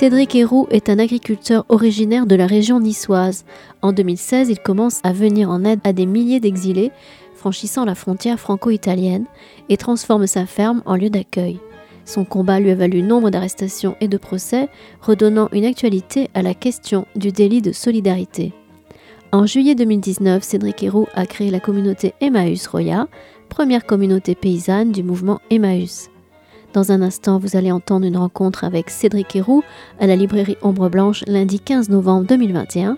Cédric Héroux est un agriculteur originaire de la région niçoise. En 2016, il commence à venir en aide à des milliers d'exilés franchissant la frontière franco-italienne et transforme sa ferme en lieu d'accueil. Son combat lui a valu nombre d'arrestations et de procès, redonnant une actualité à la question du délit de solidarité. En juillet 2019, Cédric Héroux a créé la communauté Emmaüs Roya, première communauté paysanne du mouvement Emmaüs. Dans un instant, vous allez entendre une rencontre avec Cédric Héroux à la librairie Ombre Blanche lundi 15 novembre 2021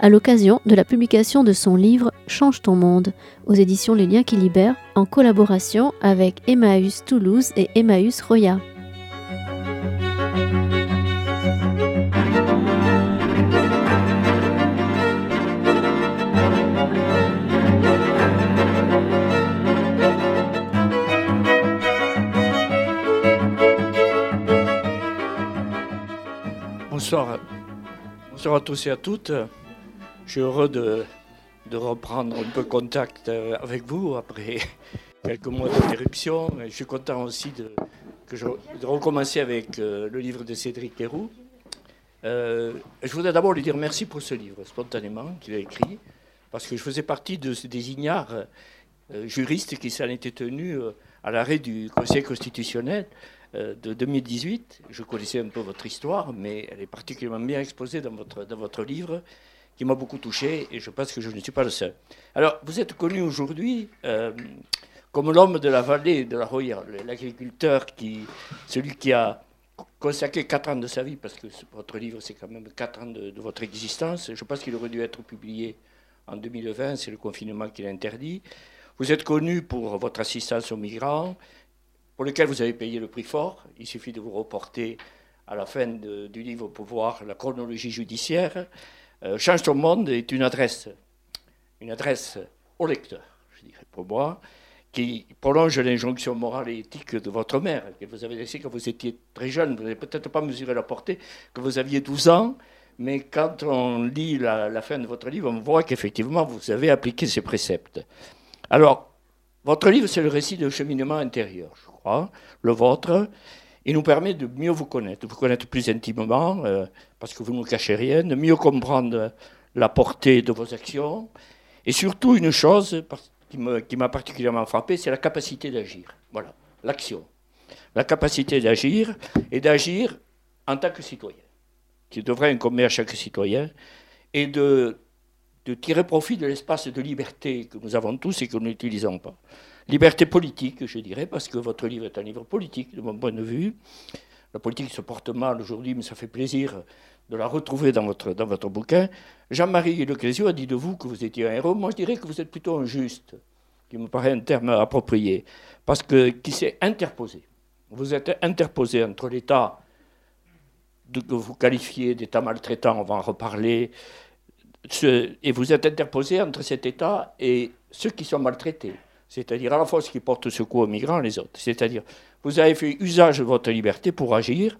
à l'occasion de la publication de son livre Change ton monde aux éditions Les Liens qui libèrent en collaboration avec Emmaüs Toulouse et Emmaüs Roya. Bonsoir. Bonsoir à tous et à toutes. Je suis heureux de, reprendre un peu contact euh, avec vous après quelques mois d'interruption. Je suis content aussi de, recommencer avec euh, le livre de Cédric Héroux. Euh, je voudrais d'abord lui dire merci pour ce livre, spontanément, qu'il a écrit, parce que je faisais partie de, des ignares juristes qui s'en étaient tenus à l'arrêt du Conseil constitutionnel de 2018. Je connaissais un peu votre histoire, mais elle est particulièrement bien exposée dans votre, dans votre livre qui m'a beaucoup touché et je pense que je ne suis pas le seul. Alors, vous êtes connu aujourd'hui euh, comme l'homme de la vallée de la Roya, l'agriculteur, qui, celui qui a consacré 4 ans de sa vie, parce que votre livre, c'est quand même 4 ans de, votre existence. Je pense qu'il aurait dû être publié en 2020, c'est le confinement qui l'a interdit. Vous êtes connu pour votre assistance aux migrants, pour lequel vous avez payé le prix fort. Il suffit de vous reporter à la fin du livre pour voir la chronologie judiciaire. Euh, Change ton monde est une adresse, une adresse au lecteur, je dirais pour moi, qui prolonge l'injonction morale et éthique de votre mère, que vous avez laissée quand vous étiez très jeune. Vous n'avez peut-être pas mesuré la portée, que vous aviez 12 ans, mais quand on lit la, fin de votre livre, on voit qu'effectivement, vous avez appliqué ces préceptes. Alors, votre livre, c'est le récit de cheminement intérieur, le vôtre. Il nous permet de mieux vous connaître, de vous connaître plus intimement, euh, parce que vous ne cachez rien, de mieux comprendre la portée de vos actions. Et surtout, une chose qui m'a particulièrement frappé, c'est la capacité d'agir. Voilà, l'action. La capacité d'agir et d'agir en tant que citoyen, qui devrait incomber à chaque citoyen, et de tirer profit de l'espace de liberté que nous avons tous et que nous n'utilisons pas. Liberté politique, je dirais, parce que votre livre est un livre politique, de mon point de vue. La politique se porte mal aujourd'hui, mais ça fait plaisir de la retrouver dans votre, dans votre bouquin. Jean-Marie Leclésio a dit de vous que vous étiez un héros. Moi, je dirais que vous êtes plutôt un juste, qui me paraît un terme approprié, parce que qui s'est interposé. Vous êtes interposé entre l'État que vous qualifiez d'État maltraitant, on va en reparler, et vous êtes interposé entre cet État et ceux qui sont maltraités c'est-à-dire à la fois ceux qui portent secours aux migrants les autres. C'est-à-dire, vous avez fait usage de votre liberté pour agir,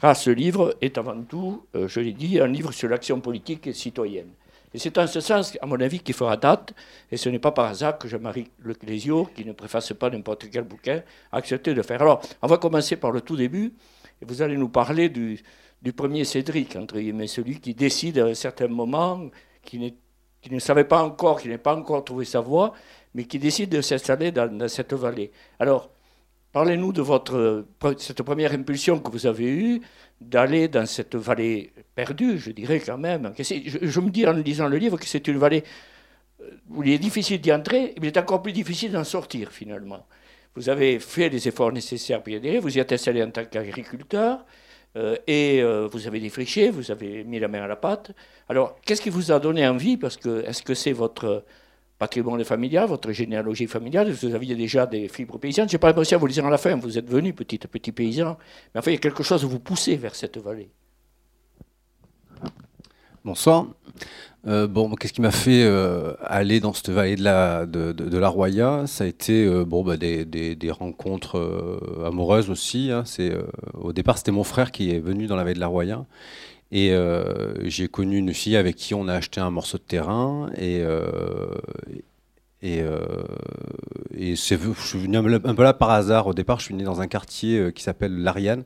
car ce livre est avant tout, euh, je l'ai dit, un livre sur l'action politique et citoyenne. Et c'est en ce sens, à mon avis, qu'il fera date, et ce n'est pas par hasard que Jean-Marie Leclésio, qui ne préface pas n'importe quel bouquin, a accepté de le faire. Alors, on va commencer par le tout début, et vous allez nous parler du, premier Cédric, entre guillemets, celui qui décide à un certain moment, qui, qui ne savait pas encore, qui n'a pas encore trouvé sa voie, mais qui décide de s'installer dans, cette vallée. Alors, parlez-nous de votre, cette première impulsion que vous avez eue d'aller dans cette vallée perdue, je dirais quand même. Je, me dis en lisant le livre que c'est une vallée euh, où il est difficile d'y entrer, mais il est encore plus difficile d'en sortir finalement. Vous avez fait les efforts nécessaires pour y aller, vous y êtes installé en tant qu'agriculteur, euh, et euh, vous avez défriché, vous avez mis la main à la pâte. Alors, qu'est-ce qui vous a donné envie? Parce que est-ce que c'est votre patrimoine familial, votre généalogie familiale, vous aviez déjà des fibres paysannes. Je n'ai pas l'impression à vous le dire à la fin, vous êtes venu petit petit paysan, mais enfin il y a quelque chose où vous poussez vers cette vallée. Bonsoir. Euh, bon, qu'est-ce qui m'a fait euh, aller dans cette vallée de la, de, la Roya? Ça a été euh, bon, bah, des, rencontres amoureuses aussi. Hein. Au départ, c'était mon frère qui est venu dans la vallée de la Roya. Et euh, j'ai connu une fille avec qui on a acheté un morceau de terrain et, euh, Et, et c'est, je suis venu un peu là par hasard. Au départ, je suis né dans un quartier qui s'appelle l'Ariane.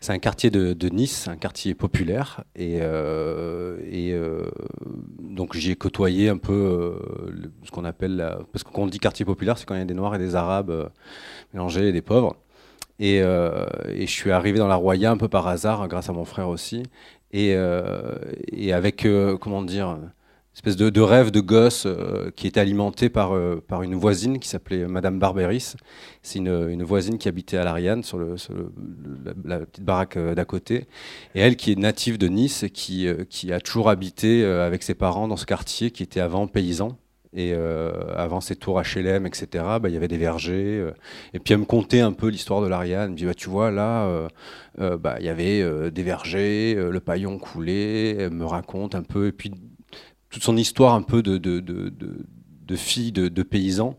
C'est un quartier de, Nice, un quartier populaire. Et, et donc j'y ai côtoyé un peu ce qu'on appelle... parce que quand on dit quartier populaire, c'est quand il y a des Noirs et des Arabes mélangés et des pauvres. Et, je suis arrivé dans la Roya un peu par hasard, grâce à mon frère aussi et, euh, et avec, euh, comment dire, une espèce de, rêve de gosse euh, qui était alimenté par, par une voisine qui s'appelait Madame Barberis. C'est une, voisine qui habitait à l'Ariane, sur, le, la, petite baraque d'à côté. Et elle, qui est native de Nice, qui, qui a toujours habité avec ses parents dans ce quartier qui était avant paysan. Et euh, avant ces tours HLM, etc., bah, il y avait des vergers. Euh. et puis elle me contait un peu l'histoire de l'Ariane. Elle me bah, tu vois, là, euh, bah, il y avait des vergers, le paillon coulait. Elle me raconte un peu. Et puis toute son histoire un peu de, de, de, de de, paysans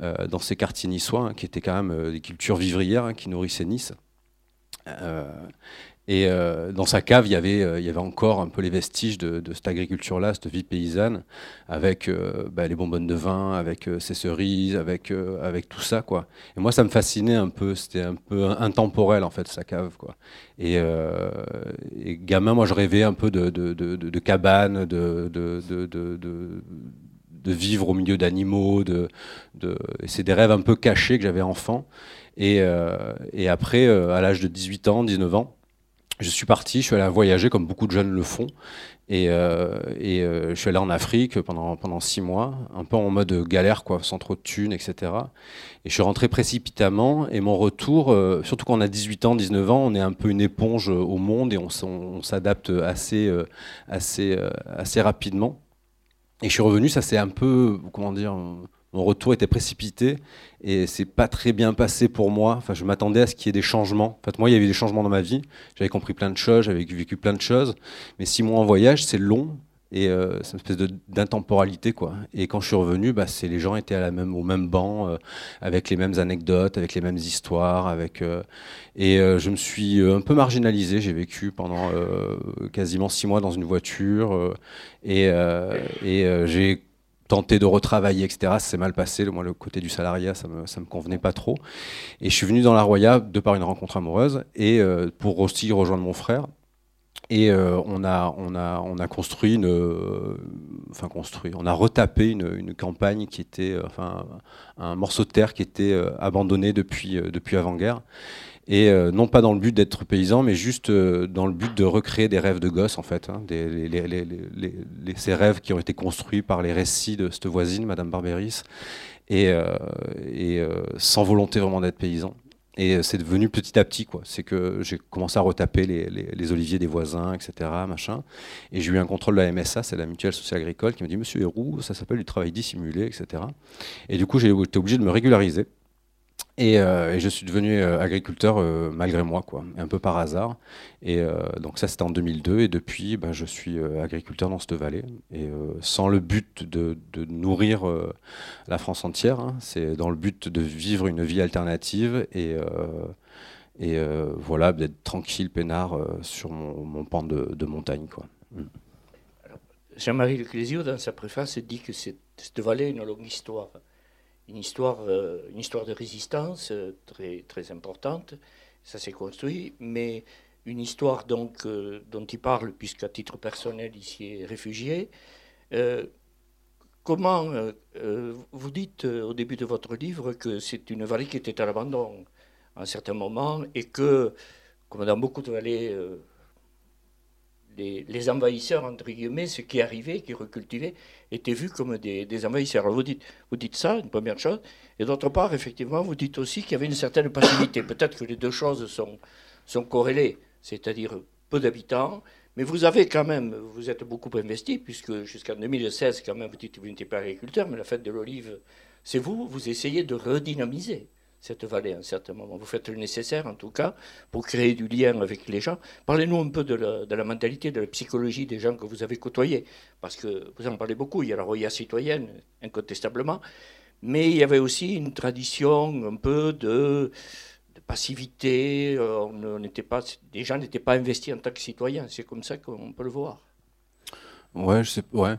dans ces quartiers niçois, hein, qui étaient quand même des cultures vivrières hein, qui nourrissaient Nice. Et euh, dans sa cave, il y, avait, euh, y avait encore un peu les vestiges de, cette agriculture-là, cette vie paysanne, avec euh, bah, les bonbonnes de vin, avec ses cerises, avec, avec tout ça. Quoi. Et moi, ça me fascinait un peu. C'était un peu intemporel, en fait, sa cave. Quoi. Et, gamin, moi, je rêvais un peu de, de, de, de cabane, de, de, vivre au milieu d'animaux. De... C'est des rêves un peu cachés que j'avais enfant. Et, et après, à l'âge de 18 ans, 19 ans, je suis parti, je suis allé voyager comme beaucoup de jeunes le font. Et, euh, euh, je suis allé en Afrique pendant, six mois, un peu en mode galère, quoi, sans trop de thunes, etc. Et je suis rentré précipitamment. Et mon retour, euh, surtout quand on a 18 ans, 19 ans, on est un peu une éponge au monde et on, s'adapte assez, assez, assez rapidement. Et je suis revenu, ça c'est un peu, comment dire, mon retour était précipité et c'est pas très bien passé pour moi. Enfin, je m'attendais à ce qu'il y ait des changements. En fait, moi, il y avait des changements dans ma vie. J'avais compris plein de choses, j'avais vécu plein de choses. Mais six mois en voyage, c'est long et euh, c'est une espèce d'intemporalité quoi. Et quand je suis revenu, bah, les gens étaient à la même, au même banc, euh, avec les mêmes anecdotes, avec les mêmes histoires, avec euh, et je me suis un peu marginalisé. J'ai vécu pendant quasiment six mois dans une voiture et, et j'ai tenté de retravailler, etc. Ça s'est mal passé. Moi, le côté du salariat, ça me, me convenait pas trop. Et je suis venu dans la Roya de par une rencontre amoureuse et euh, pour aussi rejoindre mon frère. Et euh, on a construit une. Euh, enfin, construit. On a retapé une, une, campagne qui était. Enfin, un morceau de terre qui était abandonné depuis, depuis avant-guerre. Et euh, non pas dans le but d'être paysan, mais juste euh, dans le but de recréer des rêves de gosse, en fait. Hein, ces rêves qui ont été construits par les récits de cette voisine, Madame Barberis, et, euh, sans volonté vraiment d'être paysan. Et c'est devenu petit à petit, quoi. C'est que j'ai commencé à retaper les, oliviers des voisins, etc., machin. Et j'ai eu un contrôle de la MSA, c'est la Mutuelle Sociale Agricole, qui m'a dit Monsieur Héroux, ça s'appelle du travail dissimulé, etc. Et du coup, j'ai été obligé de me régulariser. Euh, et, je suis devenu euh, agriculteur euh, malgré moi, quoi, un peu par hasard. Et donc ça, c'était en 2002. Et depuis, ben, je suis agriculteur dans cette vallée. Et sans le but de, nourrir la France entière, hein. c'est dans le but de vivre une vie alternative et, et voilà, d'être tranquille, peinard sur mon, pan de, montagne. Quoi. Mm. Jean-Marie Leclésio, dans sa préface, dit que cette vallée a une longue histoire une histoire, euh, une histoire de résistance euh, très, très importante. Ça s'est construit, mais une histoire donc, euh, dont il parle, puisqu'à titre personnel, s'y est réfugié. comment vous dites au début de votre livre que c'est une vallée qui était à l'abandon à un certain moment et que, comme dans beaucoup de vallées les, envahisseurs, entre guillemets, ceux qui arrivaient, qui recultivaient, étaient vus comme des, envahisseurs. Alors vous dites, ça, une première chose, et d'autre part, effectivement, vous dites aussi qu'il y avait une certaine passivité. Peut-être que les deux choses sont, sont corrélées, c'est-à-dire peu d'habitants, mais vous avez quand même, vous êtes beaucoup investi, puisque jusqu'en 2016, quand même, vous dites que vous n'étiez pas agriculteur, mais la fête de l'olive, c'est vous, vous essayez de redynamiser cette vallée à un certain moment. Vous faites le nécessaire, en tout cas, pour créer du lien avec les gens. Parlez-nous un peu de la, mentalité, de la psychologie des gens que vous avez côtoyés, parce que vous en parlez beaucoup. Il y a la roya citoyenne, incontestablement, mais il y avait aussi une tradition un peu de, passivité. On pas, les gens n'étaient pas investis en tant que citoyens. C'est comme ça qu'on peut le voir. Ouais, je sais. Ouais.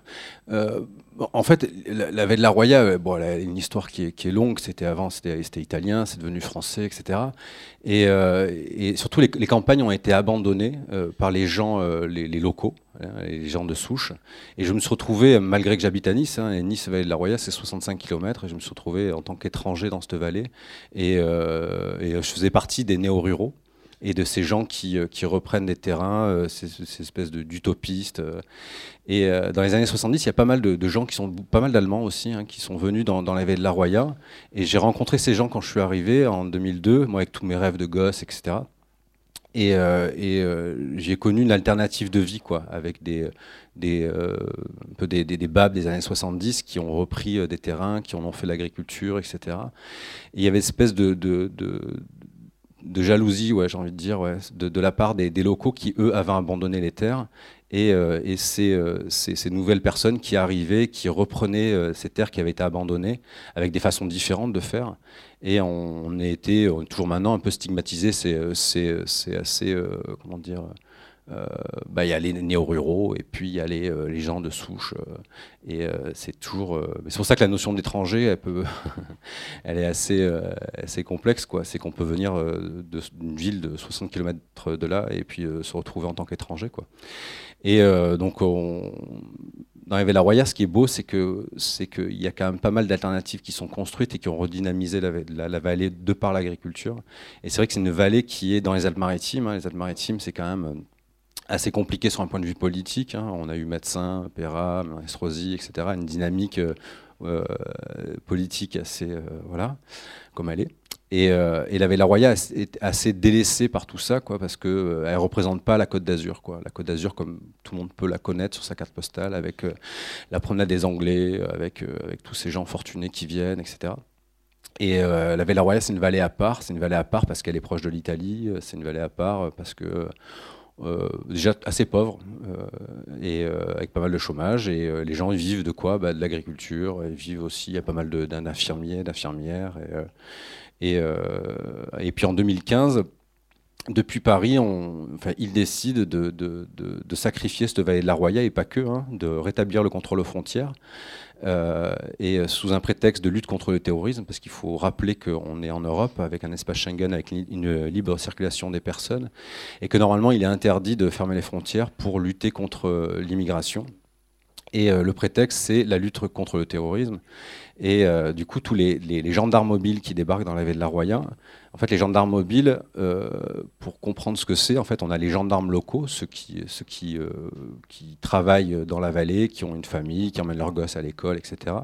Euh, en fait, la, la de la Roya, bon, elle a une histoire qui est, longue. C'était avant, c'était italien, c'est devenu français, etc. Et, euh, et surtout, les, campagnes ont été abandonnées euh, par les gens, les, locaux, hein, les gens de souche. Et je me suis retrouvé, malgré que j'habite à Nice, hein, et Nice, Vallée de la Roya, c'est 65 km, et je me suis retrouvé en tant qu'étranger dans cette vallée. Et je faisais partie des néo-ruraux et de ces gens qui, euh, qui reprennent des terrains, euh, ces, ces, espèces d'utopistes. Euh. Et dans les années 70, il y a pas mal de, gens qui sont, pas mal d'Allemands aussi, hein, qui sont venus dans, dans la ville de la Roya. Et j'ai rencontré ces gens quand je suis arrivé en 2002, moi avec tous mes rêves de gosse, etc. Et, j'ai connu une alternative de vie, quoi, avec des, des, un peu des, des, des, des années 70 qui ont repris des terrains, qui en ont fait l'agriculture, etc. Et il y avait une espèce de de jalousie, ouais, j'ai envie de dire, ouais, de, de, la part des, locaux qui, eux, avaient abandonné les terres. Et, euh, et ces, euh, ces, nouvelles personnes qui arrivaient, qui reprenaient euh, ces terres qui avaient été abandonnées, avec des façons différentes de faire. Et on, a été, est toujours maintenant, un peu stigmatisé. C'est assez, euh, comment dire, euh, bah, il y a les néo-ruraux et puis il y a les, euh, gens de souche. Euh, et c'est toujours. c'est pour ça que la notion d'étranger, elle, peut elle est assez, assez complexe. C'est qu'on peut venir d'une ville de 60 km de là et puis se retrouver en tant qu'étranger. Quoi. Et donc, on, dans la Roya, ce qui est beau, c'est que c'est qu'il y a quand même pas mal d'alternatives qui sont construites et qui ont redynamisé la vallée de par l'agriculture. Et c'est vrai que c'est une vallée qui est dans les Alpes-Maritimes. Hein. Les Alpes-Maritimes, c'est quand même assez compliqué sur un point de vue politique. Hein. On a eu médecin, Perra, Estrosi, etc. Une dynamique euh, euh, politique assez, euh, voilà, comme elle est. Et, euh, et la Villa Roya est assez délaissée par tout ça, quoi, parce que euh, elle représente pas la Côte d'Azur, quoi. La Côte d'Azur, comme tout le monde peut la connaître sur sa carte postale, avec euh, la promenade des Anglais, avec, avec tous ces gens fortunés qui viennent, etc. Et la Villa Roya, c'est une vallée à part. C'est une vallée à part parce qu'elle est proche de l'Italie. C'est une vallée à part parce que euh, déjà assez pauvre euh, et euh, avec pas mal de chômage. Et les gens vivent de quoi? Bah, De l'agriculture. Vivent aussi, il y a pas mal d'infirmiers, d'infirmières. Et, et, et, puis en 2015, depuis Paris, enfin, ils décident de, de, de, de, sacrifier cette vallée de la Roya et pas que, hein, de rétablir le contrôle aux frontières. Euh, et sous un prétexte de lutte contre le terrorisme, parce qu'il faut rappeler qu'on est en Europe avec un espace Schengen avec une libre circulation des personnes, et que normalement il est interdit de fermer les frontières pour lutter contre l'immigration. Et euh, le prétexte, c'est la lutte contre le terrorisme. Et euh, du coup, tous les, gendarmes mobiles qui débarquent dans la baie de la Roya, en fait, les gendarmes mobiles, euh, pour comprendre ce que c'est, en fait, on a les gendarmes locaux, ceux qui, travaillent dans la vallée, qui ont une famille, qui emmènent leurs gosses à l'école, etc.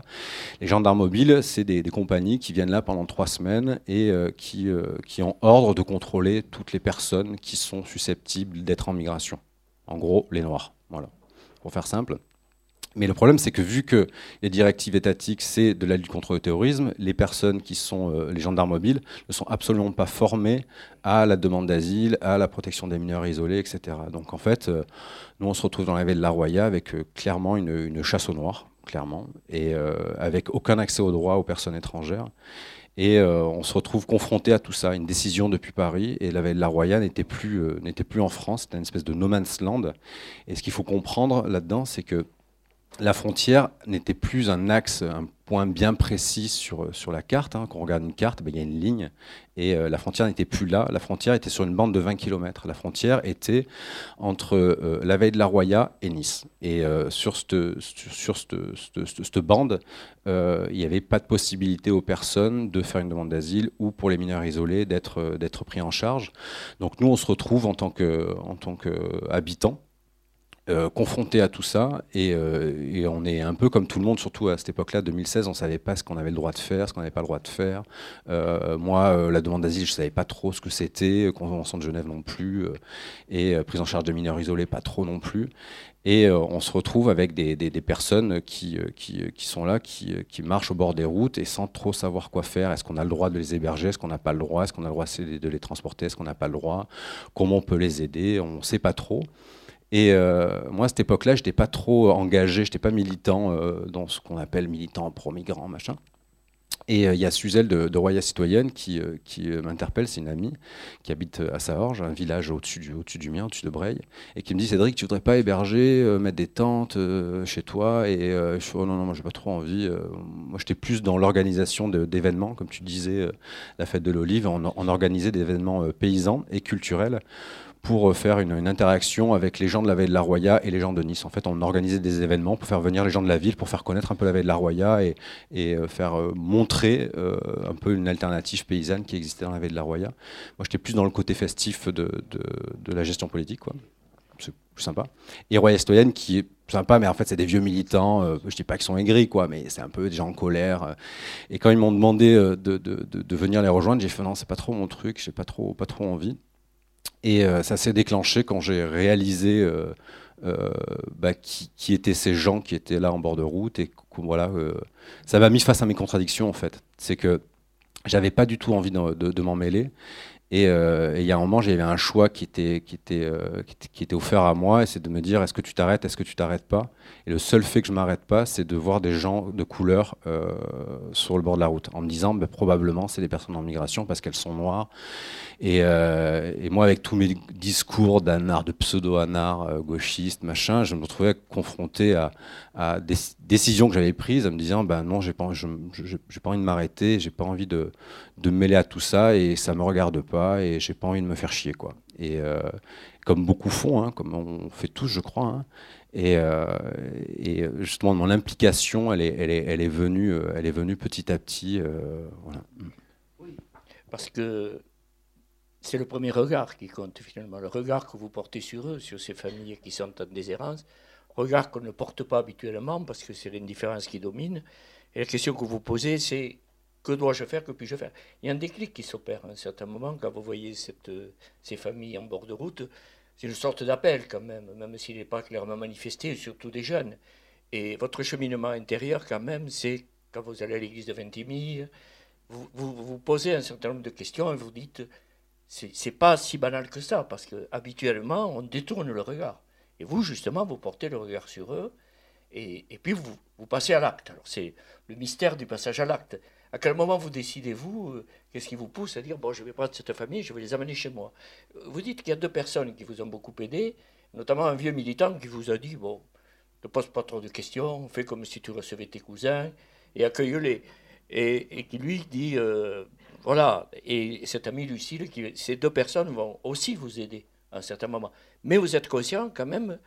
Les gendarmes mobiles, c'est des, compagnies qui viennent là pendant trois semaines et qui ont ordre de contrôler toutes les personnes qui sont susceptibles d'être en migration. En gros, les Noirs. Voilà, pour faire simple. Mais le problème, c'est que vu que les directives étatiques, c'est de la lutte contre le terrorisme, les personnes qui sont euh, les gendarmes mobiles ne sont absolument pas formées à la demande d'asile, à la protection des mineurs isolés, etc. Donc en fait, euh, nous, on se retrouve dans la ville de la Roya avec euh, clairement une, chasse aux noirs, clairement, et avec aucun accès aux droits aux personnes étrangères. Et on se retrouve confronté à tout ça, une décision depuis Paris, et la, la Roya n'était plus, n'était plus en France, c'était une espèce de no man's land. Et ce qu'il faut comprendre là-dedans, c'est que la frontière n'était plus un axe, un point bien précis sur, sur la carte. Hein. Quand on regarde une carte, ben, il y a une ligne et euh, la frontière n'était plus là. La frontière était sur une bande de 20 km. La frontière était entre euh, la veille de la Roya et Nice. Et euh, sur cette, sur bande, euh, il n'y avait pas de possibilité aux personnes de faire une demande d'asile ou pour les mineurs isolés d'être pris en charge. Donc nous, on se retrouve en tant qu'habitants euh, confronté à tout ça et, euh, et, on est un peu comme tout le monde, surtout à cette époque-là, 2016, on savait pas ce qu'on avait le droit de faire, ce qu'on n'avait pas le droit de faire. Euh, moi, euh, la demande d'asile, je savais pas trop ce que c'était, Convention de Genève non plus, et prise en charge de mineurs isolés, pas trop non plus. Et on se retrouve avec des, personnes qui, sont là, qui, qui marchent au bord des routes et sans trop savoir quoi faire. Est-ce qu'on a le droit de les héberger? Est-ce qu'on n'a pas le droit? Est-ce qu'on a le droit de les transporter? Est-ce qu'on n'a pas le droit? Comment on peut les aider? On ne sait pas trop. Et euh, moi, à cette époque-là, je n'étais pas trop engagé, je n'étais pas militant euh, dans ce qu'on appelle militant pro-migrant, machin. Et euh, il y a Suzelle de, de Roya Citoyenne qui, qui m'interpelle, c'est une amie qui habite à Saorge, un village au-dessus du, au du mien, au-dessus de Breil, et qui me dit Cédric, tu voudrais pas héberger, mettre des tentes chez toi? Et je dis oh non, non, moi j'ai pas trop envie. moi j'étais plus dans l'organisation d'événements, comme tu disais, la fête de l'olive, on, on organisait des événements paysans et culturels pour euh, faire une, interaction avec les gens de la Veille de la Roya et les gens de Nice. En fait, on organisait des événements pour faire venir les gens de la ville, pour faire connaître un peu la Veille de la Roya et, euh, faire euh, montrer un peu une alternative paysanne qui existait dans la Veille de la Roya. Moi, j'étais plus dans le côté festif de, la gestion politique, quoi. C'est plus sympa. Et Roya Estoyenne, qui est sympa, mais en fait, c'est des vieux militants. je dis pas qu'ils sont aigris, quoi, mais c'est un peu des gens en colère. et quand ils m'ont demandé de, de, venir les rejoindre, j'ai fait non, c'est pas trop mon truc, j'ai pas trop, pas trop envie. Et euh, ça s'est déclenché quand j'ai réalisé euh, euh, bah, qui, étaient ces gens qui étaient là en bord de route. Et voilà, ça m'a mis face à mes contradictions en fait. C'est que j'avais pas du tout envie de m'en mêler. Euh, et il y a un moment, j'avais un choix qui était, qui, était, euh, qui, était, offert à moi, et c'est de me dire est-ce que tu t'arrêtes, est-ce que tu t'arrêtes pas? Et le seul fait que je m'arrête pas, c'est de voir des gens de couleur euh, sur le bord de la route, en me disant bah, probablement c'est des personnes en migration parce qu'elles sont noires. Et, moi, avec tous mes discours d'anard, de pseudo-anard, gauchiste, machin, je me retrouvais confronté à, des décisions que j'avais prises, en me disant ben non, j'ai pas, je, j'ai pas envie de m'arrêter, j'ai pas envie de, de me mêler à tout ça, et ça me regarde pas et j'ai pas envie de me faire chier quoi. Et euh, comme beaucoup font, hein, comme on fait tous, je crois. Hein. et, euh, et, justement, mon implication, elle est, elle est, elle est venue, euh, elle est venue petit à petit. voilà. Oui, parce que c'est le premier regard qui compte finalement, le regard que vous portez sur eux, sur ces familles qui sont en déshérence, regard qu'on ne porte pas habituellement parce que c'est l'indifférence qui domine. Et la question que vous posez, c'est que dois-je faire, que puis-je faire? Il y a un déclic qui s'opère à un certain moment quand vous voyez euh, ces familles en bord de route. C'est une sorte d'appel quand même, même s'il n'est pas clairement manifesté, surtout des jeunes. Et votre cheminement intérieur quand même, c'est quand vous allez à l'église de Ventimille, vous, vous, posez un certain nombre de questions et vous dites, c'est pas si banal que ça, parce que habituellement on détourne le regard. Et vous, justement, vous portez le regard sur eux, et, puis vous passez à l'acte. Alors c'est le mystère du passage à l'acte. À quel moment vous décidez-vous euh, Qu'est-ce qui vous pousse à dire bon, je vais prendre cette famille, je vais les amener chez moi? Vous dites qu'il y a deux personnes qui vous ont beaucoup aidé, notamment un vieux militant qui vous a dit bon, ne pose pas trop de questions, fais comme si tu recevais tes cousins et accueille-les. Et, qui lui dit euh, voilà, et cet ami Lucille, qui, ces deux personnes vont aussi vous aider à un certain moment. Mais vous êtes conscient quand même,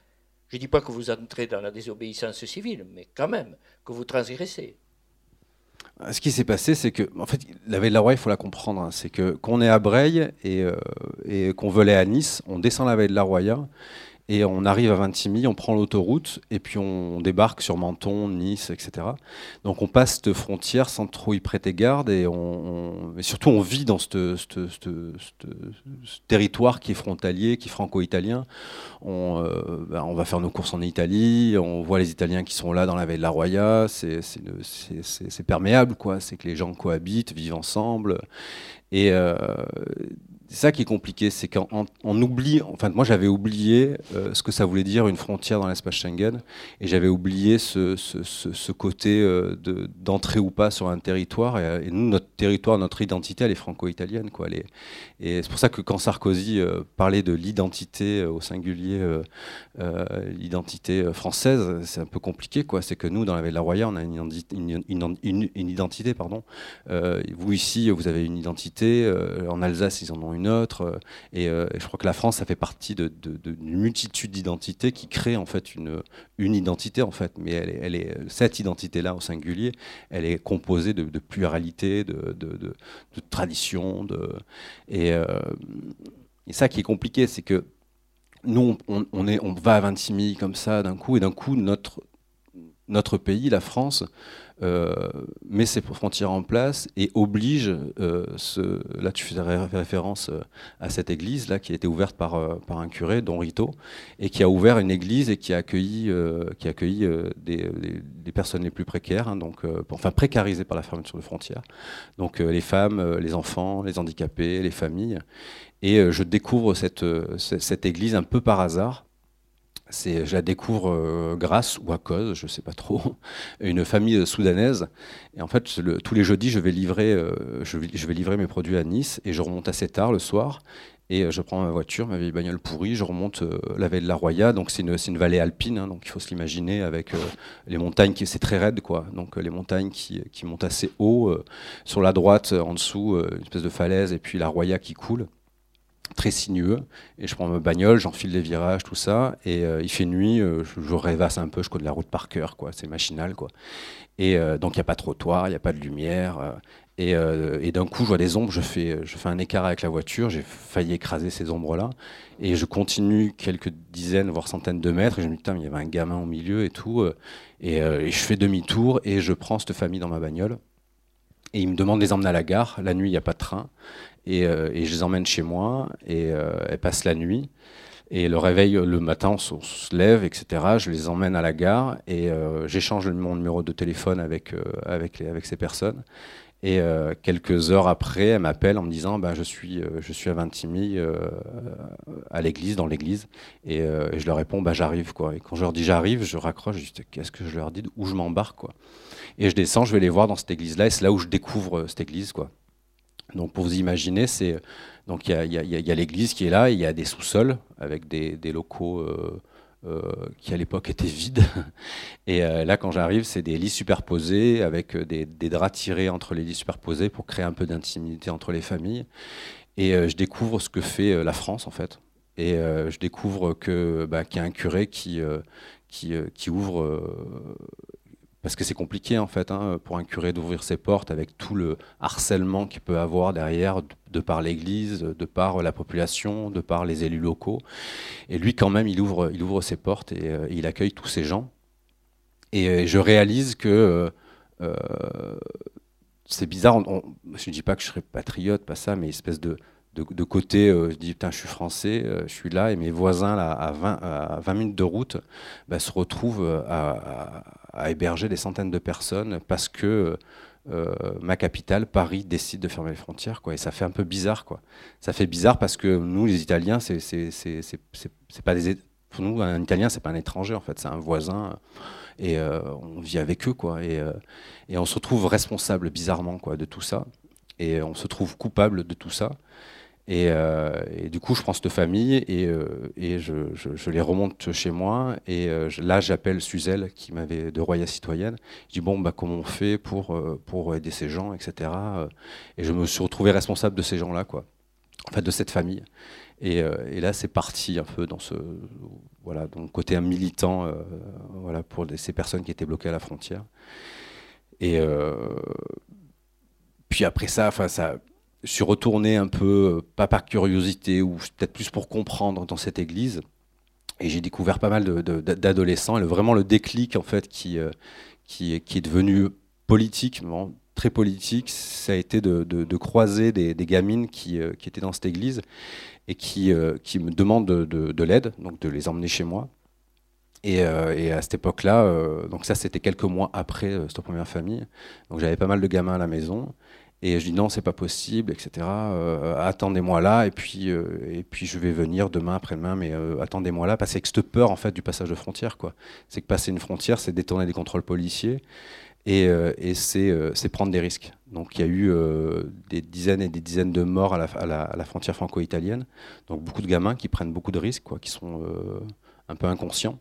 je ne dis pas que vous entrez dans la désobéissance civile, mais quand même que vous transgressez. Ce qui s'est passé, c'est que, en fait, la veille de la Roya, il faut la comprendre. Hein. c'est que qu'on est à Breil et, euh, et qu'on aller à Nice, on descend la veille de la Roya et on arrive à Vintimille, on prend l'autoroute et puis on débarque sur Menton, Nice, etc. Donc on passe cette frontière sans trop y prêter garde et, surtout on vit dans ce territoire qui est frontalier, qui est franco-italien. On, euh, ben, on, va faire nos courses en Italie, on voit les Italiens qui sont là dans la veille de la Roya, c'est perméable, quoi. C'est que les gens cohabitent, vivent ensemble. Et euh, c'est ça qui est compliqué, c'est qu'en on oublie, enfin moi j'avais oublié euh, ce que ça voulait dire une frontière dans l'espace Schengen, et j'avais oublié ce, côté euh, d'entrer ou pas sur un territoire, et, nous notre territoire, notre identité, elle est franco-italienne, et c'est pour ça que quand Sarkozy euh, parlait de l'identité au singulier, l'identité française, c'est un peu compliqué, quoi. C'est que nous dans la Ville de la Roya, on a une, une, une, une identité, pardon. vous ici, vous avez une identité, en Alsace ils en ont une autre. Euh, euh, et, je crois que la France, ça fait partie d'une de, multitude d'identités qui créent en fait une, identité en fait. Mais elle est, cette identité-là au singulier, elle est composée de, pluralité, de, de, tradition, de et, euh, et ça qui est compliqué, c'est que nous, on, est, on va à 26 000 comme ça d'un coup, et d'un coup, notre, notre pays, la France, met ses frontières en place et oblige, euh, ce, là tu faisais référence euh, à cette église là qui a été ouverte par, par un curé, Don Rito, et qui a ouvert une église et qui a accueilli, qui a accueilli des, des, personnes les plus précaires, hein, donc, enfin précarisées par la fermeture de frontières, donc les femmes, les enfants, les handicapés, les familles. Et je découvre cette, cette église un peu par hasard je la découvre euh, grâce ou à cause, je ne sais pas trop, une famille soudanaise. Et en fait, tous les jeudis, je vais, livrer, euh, je, livrer mes produits à Nice et je remonte assez tard le soir. Et euh, je prends ma voiture, ma vieille bagnole pourrie, je remonte la vallée de la Roya. Donc c'est une, vallée alpine, hein, donc il faut se l'imaginer avec les montagnes, qui c'est très raide, quoi. Donc les montagnes qui, qui montent assez haut. sur la droite, en dessous, une espèce de falaise, et puis la Roya qui coule très sinueux. Et je prends ma bagnole, j'enfile les virages, tout ça. Et euh, il fait nuit, euh, je, rêvasse un peu, je connais la route par cœur, quoi. C'est machinal, quoi. Et euh, donc il n'y a pas de trottoir, il n'y a pas de lumière. et, d'un coup, je vois des ombres, je fais, je fais un écart avec la voiture, j'ai failli écraser ces ombres-là. Et je continue quelques dizaines, voire centaines de mètres. Et je me dis, putain, il y avait un gamin au milieu et tout. Et, et je fais demi-tour et je prends cette famille dans ma bagnole. Et ils me demandent de les emmener à la gare. La nuit, il n'y a pas de train. Euh, et, je les emmène chez moi et euh, elles passent la nuit. Et le réveil, le matin, on se, lève, etc. Je les emmène à la gare et euh, j'échange mon numéro de téléphone avec, avec, avec ces personnes. Et quelques heures après, elle m'appelle en me disant bah, je, suis, je suis à Vintimille, à l'église, dans l'église. Et, je leur réponds bah, j'arrive. quoi. Et quand je leur dis j'arrive, je raccroche, je qu'est-ce que je leur dis? Où je m'embarque quoi. Et je descends, je vais les voir dans cette église-là. Et c'est là où je découvre cette église. quoi. Donc pour vous imaginer, c'est donc il y a, l'église qui est là, il y a des sous-sols avec des, locaux euh, euh, qui à l'époque étaient vides. Et euh, là, quand j'arrive, c'est des lits superposés avec des, draps tirés entre les lits superposés pour créer un peu d'intimité entre les familles. Et je découvre ce que fait la France en fait. Et je découvre que bah, qu'il y a un curé qui, qui ouvre parce que c'est compliqué en fait hein, pour un curé d'ouvrir ses portes avec tout le harcèlement qu'il peut avoir derrière de, par l'Église, de par la population, de par les élus locaux. Et lui quand même, il ouvre, il ouvre ses portes et, euh, il accueille tous ces gens. Et euh, je réalise que euh, c'est bizarre. je ne dis pas que je serais patriote, pas ça, mais espèce de de, côté, euh, je dis, putain, je suis français, euh, je suis là, et mes voisins, là, à 20, à 20 minutes de route, bah, se retrouvent euh, à, héberger des centaines de personnes parce que ma capitale, Paris, décide de fermer les frontières, quoi. Et ça fait un peu bizarre, quoi. Ça fait bizarre parce que nous, les Italiens, c'est, pas des, pour nous, un Italien, c'est pas un étranger, en fait, c'est un voisin. Et on vit avec eux, quoi. Et, et on se retrouve responsable, bizarrement, quoi, de tout ça. Et on se trouve coupable de tout ça. Euh, et, du coup, je prends cette famille et, euh, et je, je, les remonte chez moi. Et euh, là, j'appelle Suzel, qui m'avait de Roya Citoyenne. Je dis bon, bah, comment on fait pour, pour aider ces gens, etc. Et je me suis retrouvé responsable de ces gens-là, quoi. En fait, de cette famille. Et, et là, c'est parti un peu dans ce voilà, donc côté militant, voilà, pour ces personnes qui étaient bloquées à la frontière. Et puis après ça, enfin ça suis retourné un peu, euh, pas par curiosité, ou peut-être plus pour comprendre dans cette église. Et j'ai découvert pas mal d'adolescents. Et vraiment le déclic, en fait, qui, euh, qui, est devenu politique, très politique, ça a été de, croiser des, gamines qui, euh, qui, étaient dans cette église et qui, qui me demandent de, l'aide, donc de les emmener chez moi. Et, et à cette époque-là, donc ça c'était quelques mois après cette première famille, donc j'avais pas mal de gamins à la maison. Et je dis non, c'est pas possible, etc. Euh, attendez-moi là, et puis, euh, et puis je vais venir demain, après-demain, mais euh, attendez-moi là, parce que cette peur en fait du passage de frontière, quoi. C'est que passer une frontière, c'est détourner des contrôles policiers, et, et c'est prendre des risques. Donc il y a eu des dizaines et des dizaines de morts à la, à la, frontière franco-italienne, donc beaucoup de gamins qui prennent beaucoup de risques, quoi, qui sont un peu inconscients.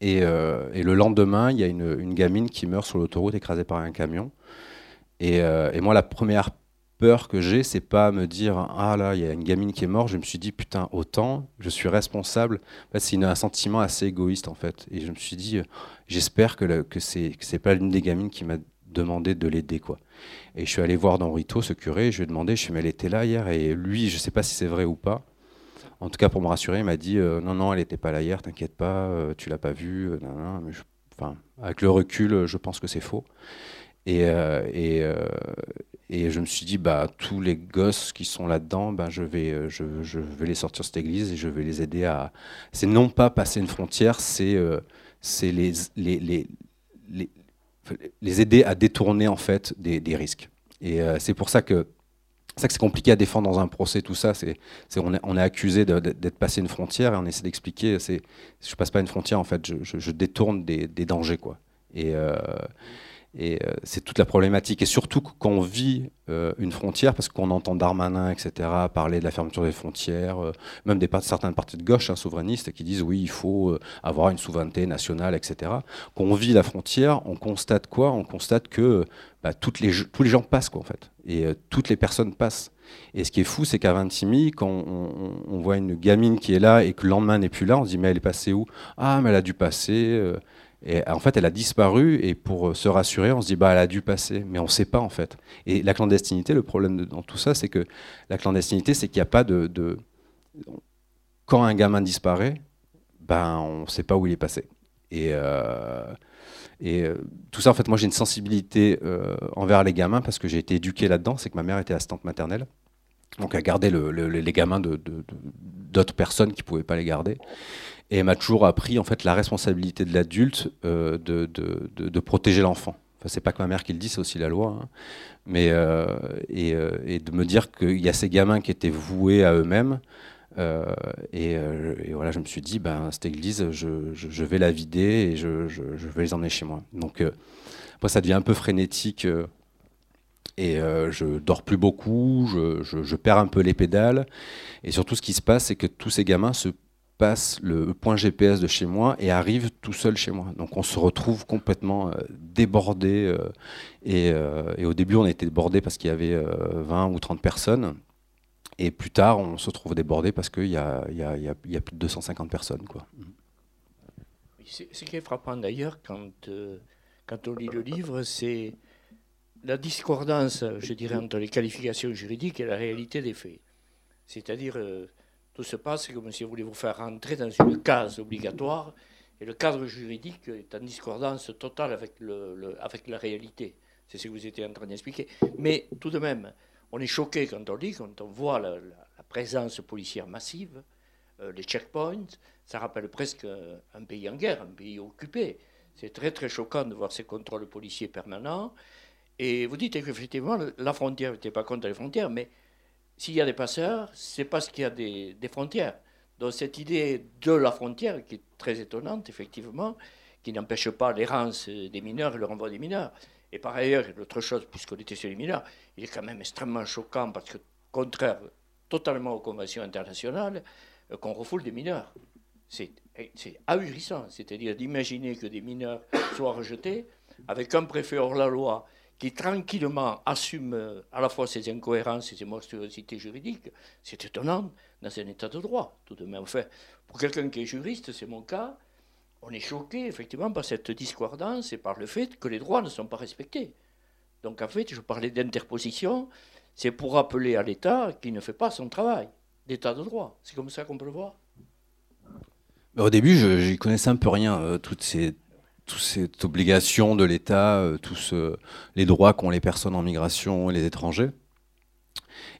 Et, et, le lendemain, il y a une, une gamine qui meurt sur l'autoroute écrasée par un camion. Euh, et, moi, la première peur que j'ai, c'est pas me dire ah là, il y a une gamine qui est morte. Je me suis dit putain, autant, je suis responsable. C'est un sentiment assez égoïste en fait. Et je me suis dit, j'espère que, que c'est pas l'une des gamines qui m'a demandé de l'aider quoi. Et je suis allé voir dans Rito, ce curé, je lui ai demandé, je suis mais elle était là hier et lui, je sais pas si c'est vrai ou pas. En tout cas, pour me rassurer, il m'a dit euh, non non, elle était pas là hier, t'inquiète pas, euh, tu l'as pas vue. enfin, avec le recul, je pense que c'est faux. Et, euh, et, euh, et, je me suis dit, bah, tous les gosses qui sont là-dedans, bah, je, vais, euh, je, je, vais les sortir de cette église et je vais les aider à. C'est non pas passer une frontière, c'est c'est les, les, les, les, les, aider à détourner en fait des, des risques. Et c'est pour ça que c'est que c'est compliqué à défendre dans un procès, tout ça. C'est, on, est, on, est, accusé d'être passé une frontière et on essaie d'expliquer. C'est, je passe pas une frontière, en fait, je, je, détourne des, des, dangers, quoi. Et, euh, et euh, c'est toute la problématique. Et surtout quand on vit euh, une frontière, parce qu'on entend Darmanin, etc., parler de la fermeture des frontières, euh, même des certains partis de gauche hein, souverainistes qui disent oui, il faut avoir une souveraineté nationale, etc. Quand on vit la frontière, on constate quoi? On constate que bah, tous les gens passent, quoi, en fait. Et toutes les personnes passent. Et ce qui est fou, c'est qu'à Vintimille, quand on, on, voit une gamine qui est là et que le lendemain n'est plus là, on se dit mais elle est passée où? Ah, mais elle a dû passer. Et en fait, elle a disparu et pour euh, se rassurer, on se dit bah elle a dû passer, mais on ne sait pas en fait. Et la clandestinité, le problème dans tout ça, c'est que la clandestinité, c'est qu'il n'y a pas de, quand un gamin disparaît, ben on ne sait pas où il est passé. Et, euh, euh, tout ça, en fait, moi j'ai une sensibilité envers les gamins parce que j'ai été éduqué là-dedans. C'est que ma mère était assistante maternelle, donc elle gardait les gamins d'autres personnes qui ne pouvaient pas les garder. Et elle m'a toujours appris en fait la responsabilité de l'adulte euh, de, de, de, protéger l'enfant. Enfin, c'est pas que ma mère qui le dit, c'est aussi la loi. Hein. Mais euh, et, euh, et, de me dire qu'il y a ces gamins qui étaient voués à eux-mêmes. Et, voilà, je me suis dit, ben cette église, je, je, vais la vider et je, je, vais les emmener chez moi. Donc après, ça devient un peu frénétique. Et je dors plus beaucoup, je, je, perds un peu les pédales. Et surtout, ce qui se passe, c'est que tous ces gamins se passe le point GPS de chez moi et arrive tout seul chez moi. Donc on se retrouve complètement euh, débordé. Euh, euh, et, au début, on était débordé parce qu'il y avait 20 ou 30 personnes. Et plus tard, on se trouve débordé parce qu'il y, y, y a, plus de 250 personnes. Quoi. Ce qui est frappant d'ailleurs quand, quand on lit le livre, c'est la discordance, je dirais, entre les qualifications juridiques et la réalité des faits. C'est-à-dire, tout se passe comme si vous voulez vous faire rentrer dans une case obligatoire et le cadre juridique est en discordance totale avec, la réalité. C'est ce que vous étiez en train d'expliquer. Mais tout de même, on est choqué quand on lit, quand on voit la, présence policière massive, euh, les checkpoints. Ça rappelle presque un pays en guerre, un pays occupé. C'est très très choquant de voir ces contrôles policiers permanents. Et vous dites qu'effectivement, la frontière n'était pas contre les frontières, mais s'il y a des passeurs, c'est parce qu'il y a des, frontières. Donc cette idée de la frontière, qui est très étonnante, effectivement, qui n'empêche pas l'errance des mineurs et le renvoi des mineurs. Et par ailleurs, l'autre chose, puisqu'on était sur les mineurs, il est quand même extrêmement choquant parce que, contraire totalement aux conventions internationales, euh, qu'on refoule des mineurs. C'est ahurissant, c'est-à-dire d'imaginer que des mineurs soient rejetés avec un préfet hors la loi qui tranquillement assume euh, à la fois ses incohérences et ses monstruosités juridiques, c'est étonnant dans un état de droit, tout de même. Enfin, pour quelqu'un qui est juriste, c'est mon cas, on est choqué effectivement par cette discordance et par le fait que les droits ne sont pas respectés. Donc en fait, je parlais d'interposition, c'est pour rappeler à l'État qu'il ne fait pas son travail d'état de droit. C'est comme ça qu'on peut le voir? Au début, je n'y connaissais un peu rien, euh, toutes ces toute cette obligation de l'État, euh, tous les droits qu'ont les personnes en migration et les étrangers.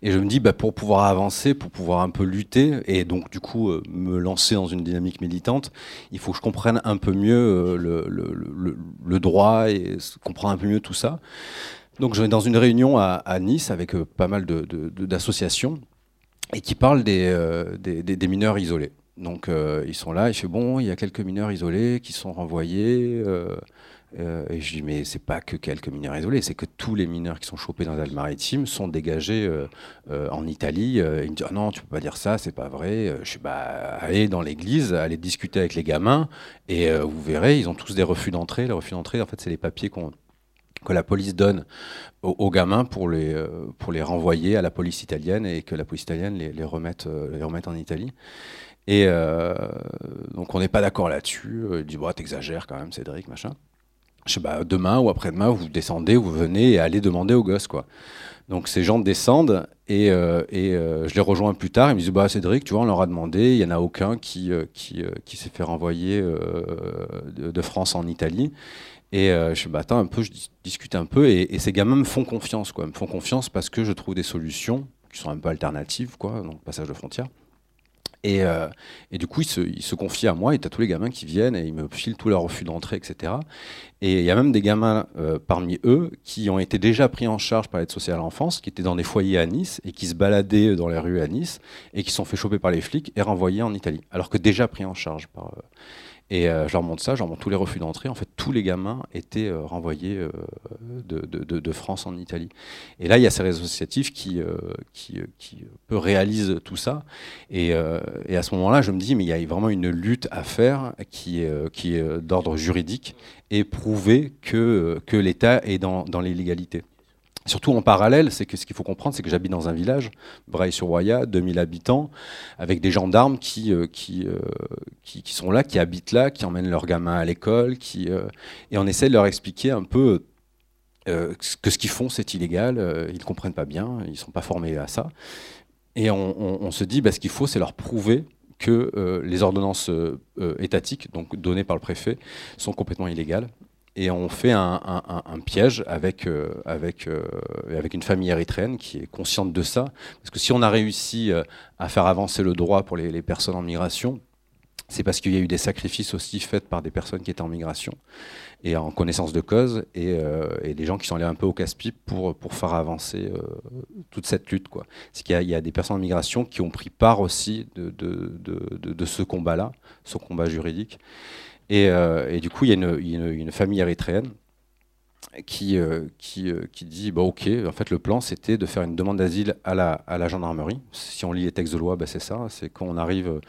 Et je me dis, bah, pour pouvoir avancer, pour pouvoir un peu lutter, et donc du coup euh, me lancer dans une dynamique militante, il faut que je comprenne un peu mieux euh, le, droit et comprendre un peu mieux tout ça. Donc je vais dans une réunion à, Nice avec pas mal d'associations et qui parlent des mineurs isolés. Donc euh, ils sont là, il fait bon, il y a quelques mineurs isolés qui sont renvoyés. Euh, euh, et je dis mais c'est pas que quelques mineurs isolés, c'est que tous les mineurs qui sont chopés dans les Alpes-Maritimes sont dégagés en Italie. ils me disent ah non tu peux pas dire ça, c'est pas vrai. je suis bah allez dans l'église, allez discuter avec les gamins et vous verrez ils ont tous des refus d'entrée. Les refus d'entrée en fait c'est les papiers que la police donne aux, gamins pour les, pour les renvoyer à la police italienne et que la police italienne les remette, les remette en Italie. Et euh, donc on n'est pas d'accord là-dessus. Il dit bah, t'exagères quand même, Cédric, machin. Je sais bah, demain ou après-demain, vous descendez, vous venez et allez demander aux gosses, quoi. Donc ces gens descendent et, euh, et euh, je les rejoins plus tard. Ils me disent bah Cédric, tu vois, on leur a demandé, il y en a aucun qui qui, qui s'est fait renvoyer de, France en Italie. Et je sais bah attends un peu, je discute un peu et, et, ces gamins me font confiance, quoi, me font confiance parce que je trouve des solutions qui sont un peu alternatives, quoi, donc passage de frontières. Et, et, du coup, il se, il se confie à moi, et tu as tous les gamins qui viennent et ils me filent tous leurs refus d'entrée, etc. Et il y a même des gamins parmi eux qui ont été déjà pris en charge par l'aide sociale à l'enfance, qui étaient dans des foyers à Nice et qui se baladaient dans les rues à Nice et qui sont fait choper par les flics et renvoyés en Italie, alors que déjà pris en charge par. Et euh, je leur montre ça, je leur montre tous les refus d'entrée. En fait, tous les gamins étaient euh, renvoyés euh, de, France en Italie. Et là, il y a ces réseaux associatifs qui, réalisent tout ça. Et, à ce moment-là, je me dis, mais il y a vraiment une lutte à faire qui, est d'ordre juridique et prouver que, l'État est dans l'illégalité. Surtout en parallèle, c'est que ce qu'il faut comprendre, c'est que j'habite dans un village, Braille-sur-Roya, 2000 habitants, avec des gendarmes qui, euh, euh, qui, sont là, qui habitent là, qui emmènent leurs gamins à l'école, qui, euh, et on essaie de leur expliquer un peu que ce qu'ils font, c'est illégal, ils ne comprennent pas bien, ils ne sont pas formés à ça. Et on, se dit, bah, ce qu'il faut, c'est leur prouver que les ordonnances étatiques, donc données par le préfet, sont complètement illégales et on fait un, piège avec, euh, avec, euh, avec une famille érythréenne qui est consciente de ça. Parce que si on a réussi euh, à faire avancer le droit pour les, personnes en migration, c'est parce qu'il y a eu des sacrifices aussi faits par des personnes qui étaient en migration et en connaissance de cause et, des gens qui sont allés un peu au casse-pipe pour, pour faire avancer toute cette lutte. C'est qu'il y, a des personnes en migration qui ont pris part aussi de, de, de ce combat-là, ce combat juridique. Euh, et, du coup, il y a une, famille érythréenne qui, euh, qui, euh, qui, dit bah, Ok, en fait, le plan, c'était de faire une demande d'asile à la, à la gendarmerie. Si on lit les textes de loi, bah, c'est ça c'est quand on arrive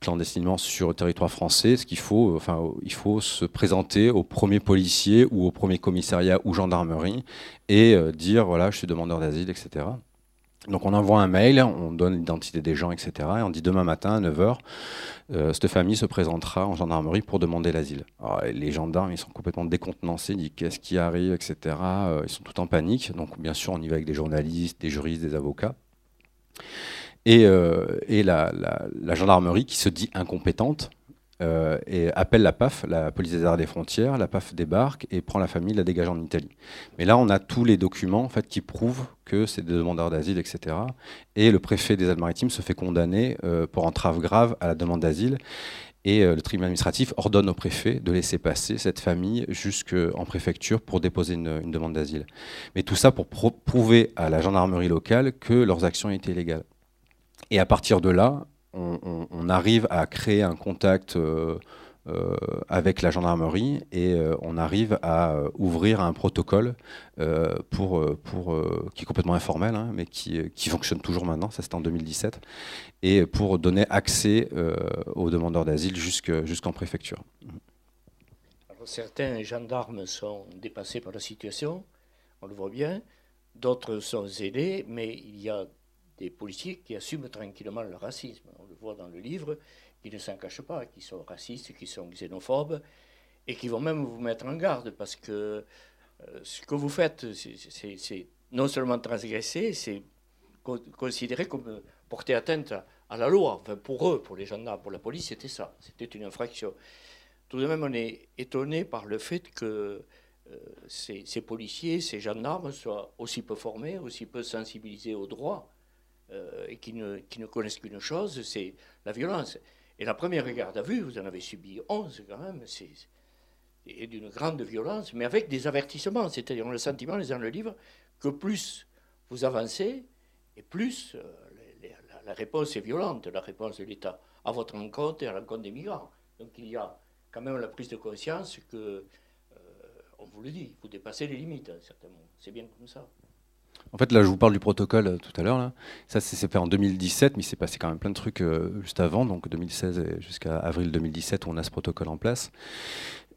clandestinement sur le territoire français, ce qu'il faut, enfin, il faut se présenter au premier policier ou au premier commissariat ou gendarmerie et dire Voilà, je suis demandeur d'asile, etc. Donc on envoie un mail, on donne l'identité des gens, etc. Et on dit demain matin à 9h, euh, cette famille se présentera en gendarmerie pour demander l'asile. Les gendarmes, ils sont complètement décontenancés, ils disent qu'est-ce qui arrive, etc. Euh, ils sont tout en panique. Donc bien sûr, on y va avec des journalistes, des juristes, des avocats. Et, euh, la, gendarmerie qui se dit incompétente, euh, et appelle la PAF, la police des arts des frontières. La PAF débarque et prend la famille, la dégage en Italie. Mais là, on a tous les documents en fait, qui prouvent que c'est des demandeurs d'asile, etc. Et le préfet des Alpes-Maritimes se fait condamner euh, pour entrave grave à la demande d'asile. Et euh, le tribunal administratif ordonne au préfet de laisser passer cette famille jusqu'en préfecture pour déposer une, une demande d'asile. Mais tout ça pour prouver à la gendarmerie locale que leurs actions étaient illégales. Et à partir de là, on, arrive à créer un contact euh, euh, avec la gendarmerie et euh, on arrive à ouvrir un protocole pour, qui est complètement informel, hein, mais qui, qui, fonctionne toujours maintenant, ça c'était en 2017, et pour donner accès aux demandeurs d'asile jusqu'en préfecture. certains gendarmes sont dépassés par la situation, on le voit bien, d'autres sont zélés, mais il y a des policiers qui assument tranquillement le racisme. On le voit dans le livre, qui ne s'en cachent pas, qui sont racistes, qui sont xénophobes, et qui vont même vous mettre en garde, parce que euh, ce que vous faites, c'est non seulement transgresser, c'est considéré comme porter atteinte à la loi. Enfin, pour eux, pour les gendarmes, pour la police, c'était ça, c'était une infraction. Tout de même, on est étonné par le fait que euh, ces, policiers, ces gendarmes soient aussi peu formés, aussi peu sensibilisés au droit, euh, et qui ne, qui ne connaissent qu'une chose, c'est la violence. Et la première garde à vue, vous en avez subi 11 quand même, c'est d'une grande violence, mais avec des avertissements. C'est-à-dire, on a le sentiment, lisant le livre, que plus vous avancez, et plus euh, la, réponse est violente, la réponse de l'État à votre encontre et à l'encontre des migrants. Donc il y a quand même la prise de conscience que, euh, on vous le dit, vous dépassez les limites, certainement. C'est bien comme ça. En fait, là, je vous parle du protocole euh, tout à l'heure. Ça, c'est fait en 2017, mais il passé quand même plein de trucs euh, juste avant, donc 2016 jusqu'à avril 2017, où on a ce protocole en place.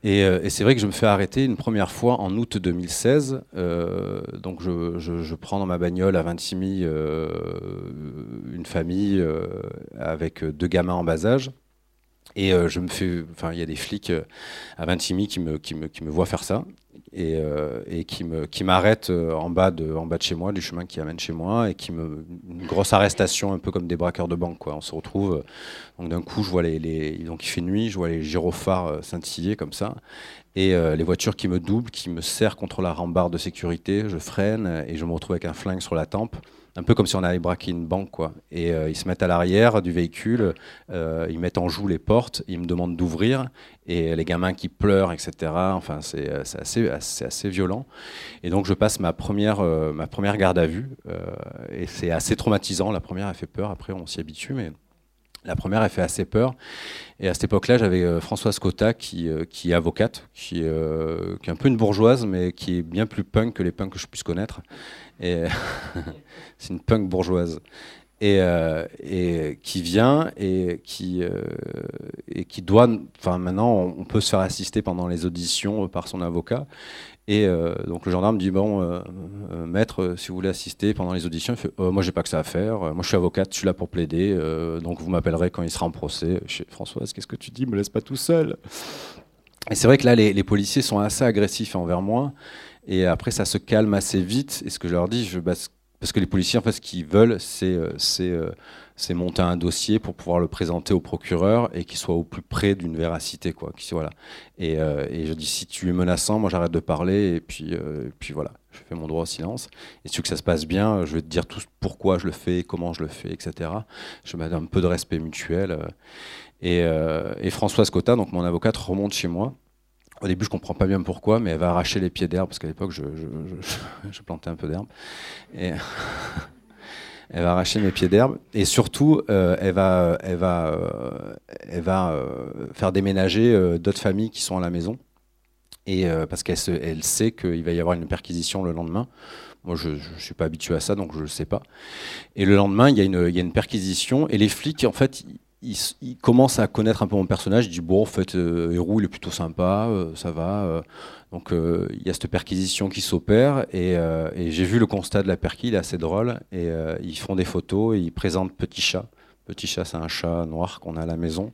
Euh, et, c'est vrai que je me fais arrêter une première fois en août 2016. donc je, prends dans ma bagnole à Vintimille une famille avec deux gamins en bas âge. Et je me fais, enfin, il y a des flics à Vintimille qui me, qui, me, qui me voient faire ça. Et, euh, et qui me qui m'arrête euh, en bas de en bas de chez moi du chemin qui amène chez moi et qui me une grosse arrestation un peu comme des braqueurs de banque quoi. On se retrouve euh, donc d'un coup je vois les, les, donc il fait nuit je vois les gyrophares scintiller comme ça. Et les voitures qui me doublent qui me serrent contre la rambarde de sécurité je freine et je me retrouve avec un flingue sur la tempe un peu comme si on allait braquer une banque, quoi. Et ils se mettent à l'arrière du véhicule, ils mettent en joue les portes, ils me demandent d'ouvrir, et les gamins qui pleurent, etc. Enfin, c'est assez, assez, violent. Et donc, je passe ma première, ma première garde à vue, et c'est assez traumatisant. La première, elle fait peur, après, on s'y habitue, mais la première, elle fait assez peur. Et à cette époque-là, j'avais euh, Françoise Cotta, qui, euh, qui est avocate, qui, euh, qui, est un peu une bourgeoise, mais qui est bien plus punk que les punks que je puisse connaître. Et c'est une punk bourgeoise. Et, et, qui vient et qui, et qui doit. Enfin, maintenant, on peut se faire assister pendant les auditions par son avocat. Et euh, donc le gendarme dit bon, euh, euh, maître, si vous voulez assister pendant les auditions, il fait, moi j'ai pas que ça à faire. Moi je suis avocate, je suis là pour plaider. donc vous m'appellerez quand il sera en procès. Chez Françoise, qu'est-ce que tu dis? Me laisse pas tout seul. Et c'est vrai que là les, policiers sont assez agressifs envers moi. Et après ça se calme assez vite. Et ce que je leur dis, je, parce que les policiers en fait ce qu'ils veulent, c'est c'est monter un dossier pour pouvoir le présenter au procureur et qu'il soit au plus près d'une véracité. Quoi. Euh, et, je dis, si tu es menaçant, moi j'arrête de parler et puis, euh, puis voilà, je fais mon droit au silence. Et si tu veux que ça se passe bien, je vais te dire tout pourquoi je le fais, comment je le fais, etc. Je mets un peu de respect mutuel. Euh, et, Françoise Cotta, donc mon avocate, remonte chez moi. Au début, je comprends pas bien pourquoi, mais elle va arracher les pieds d'herbe, parce qu'à l'époque, je, plantais un peu d'herbe. Et elle va arracher mes pieds d'herbe et surtout euh, elle va, euh, euh, faire déménager d'autres familles qui sont à la maison et parce qu'elle elle sait qu'il va y avoir une perquisition le lendemain. Moi, je ne suis pas habitué à ça, donc je ne sais pas. Et le lendemain, il y, y a une perquisition et les flics, en fait, ils, commencent à connaître un peu mon personnage. Ils disent bon, en fait, Héroux, il est plutôt sympa, ça va. Donc euh, il y a cette perquisition qui s'opère euh, et, j'ai vu le constat de la perquis, il est assez drôle. Et euh, ils font des photos et ils présentent Petit Chat. Petit Chat, c'est un chat noir qu'on a à la maison.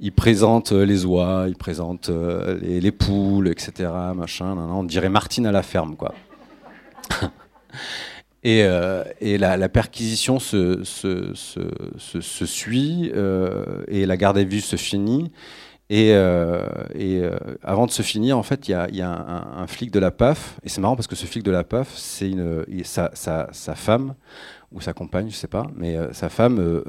Ils présentent les oies, ils présentent les, poules, etc. Machin, on dirait Martine à la ferme, quoi. et, la, perquisition se, suit et la garde à vue se finit. Et, euh, euh, avant de se finir, en fait, il y a, un, flic de la PAF, et c'est marrant parce que ce flic de la PAF, c'est sa, femme, ou sa compagne, je sais pas, mais euh, sa femme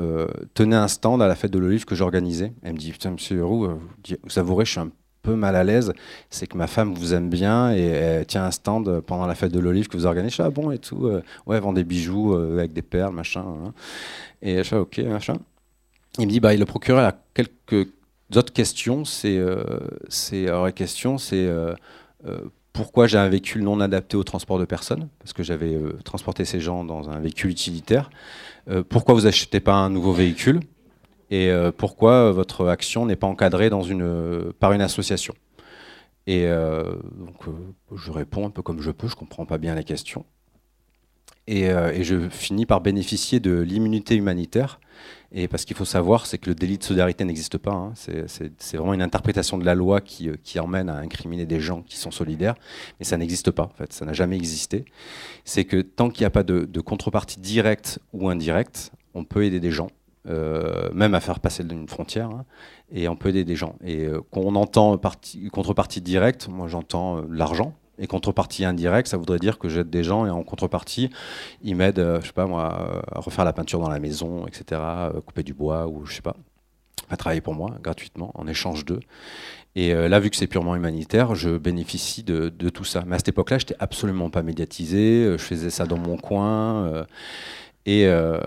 tenait un stand à la fête de l'olive que j'organisais. Elle me dit Putain, monsieur Roux, vous savourez, je suis un peu mal à l'aise, c'est que ma femme vous aime bien et elle tient un stand pendant la fête de l'olive que vous organisez. ah bon et tout, ouais, vend des bijoux avec des perles, machin. Hein. Et je fais ok, machin. Il me dit bah, le procureur a quelques D'autres questions, c'est euh, la question, c'est euh, euh, pourquoi j'ai un véhicule non adapté au transport de personnes, parce que j'avais transporté ces gens dans un véhicule utilitaire. pourquoi vous achetez pas un nouveau véhicule? Et pourquoi votre action n'est pas encadrée une, par une association? Et donc, je réponds un peu comme je peux, je comprends pas bien la question. Et, je finis par bénéficier de l'immunité humanitaire et parce qu'il faut savoir, c'est que le délit de solidarité n'existe pas. Hein. C'est vraiment une interprétation de la loi euh, qui, emmène à incriminer des gens qui sont solidaires, mais ça n'existe pas. En fait, ça n'a jamais existé. C'est que tant qu'il n'y a pas de, contrepartie directe ou indirecte, on peut aider des gens, euh, même à faire passer une frontière, hein, et on peut aider des gens. Et euh, quand on entend partie, contrepartie directe, moi j'entends l'argent, et contrepartie indirecte, ça voudrait dire que j'aide des gens et en contrepartie, ils m'aident, euh, je sais pas moi, à refaire la peinture dans la maison, etc., euh, couper du bois ou je sais pas, à travailler pour moi gratuitement en échange d'eux. Et euh, là, vu que c'est purement humanitaire, je bénéficie de, de tout ça. Mais à cette époque-là, j'étais absolument pas médiatisé. Je faisais ça dans mon coin. Et, euh,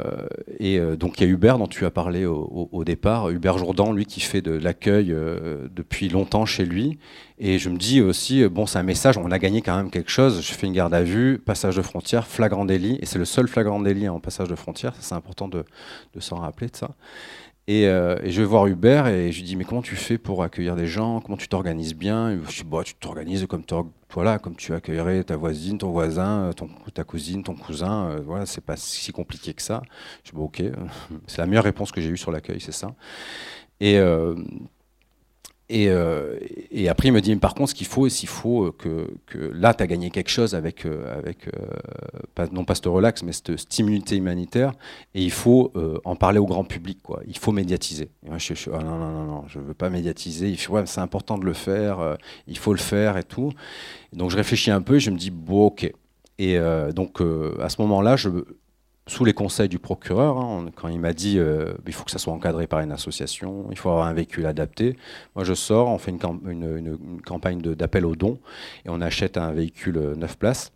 euh, donc il y a Hubert dont tu as parlé au, départ, Hubert Jourdan, lui qui fait de l'accueil euh, depuis longtemps chez lui. Et je me dis aussi, bon c'est un message, on a gagné quand même quelque chose. Je fais une garde à vue, passage de frontière, flagrant délit, et c'est le seul flagrant délit en passage de frontière, c'est important de, s'en rappeler de ça. Et, je vais voir Hubert et je lui dis mais comment tu fais pour accueillir des gens? Comment tu t'organises bien? Je dis bah, tu t'organises comme, voilà, comme tu accueillerais ta voisine, ton voisin, ton, ta cousine, ton cousin. Euh, voilà, c'est pas si compliqué que ça. Je dis ok, c'est la meilleure réponse que j'ai eue sur l'accueil, c'est ça. Et, euh, euh, et, après, il me dit, par contre, ce qu'il faut, s'il faut euh, que, là, tu as gagné quelque chose avec, euh, non pas ce relax, mais cette, immunité humanitaire, et il faut en parler au grand public, quoi. Il faut médiatiser. Je, suis ah, non, non, non, non, je veux pas médiatiser. Il ouais, c'est important de le faire, il faut le faire et tout. donc, je réfléchis un peu et je me dis, bon, ok. Et donc, à ce moment-là, je, sous les conseils du procureur, hein, quand il m'a dit euh, il faut que ça soit encadré par une association, il faut avoir un véhicule adapté. Moi, je sors, on fait une, campagne d'appel aux dons et on achète un véhicule 9 places.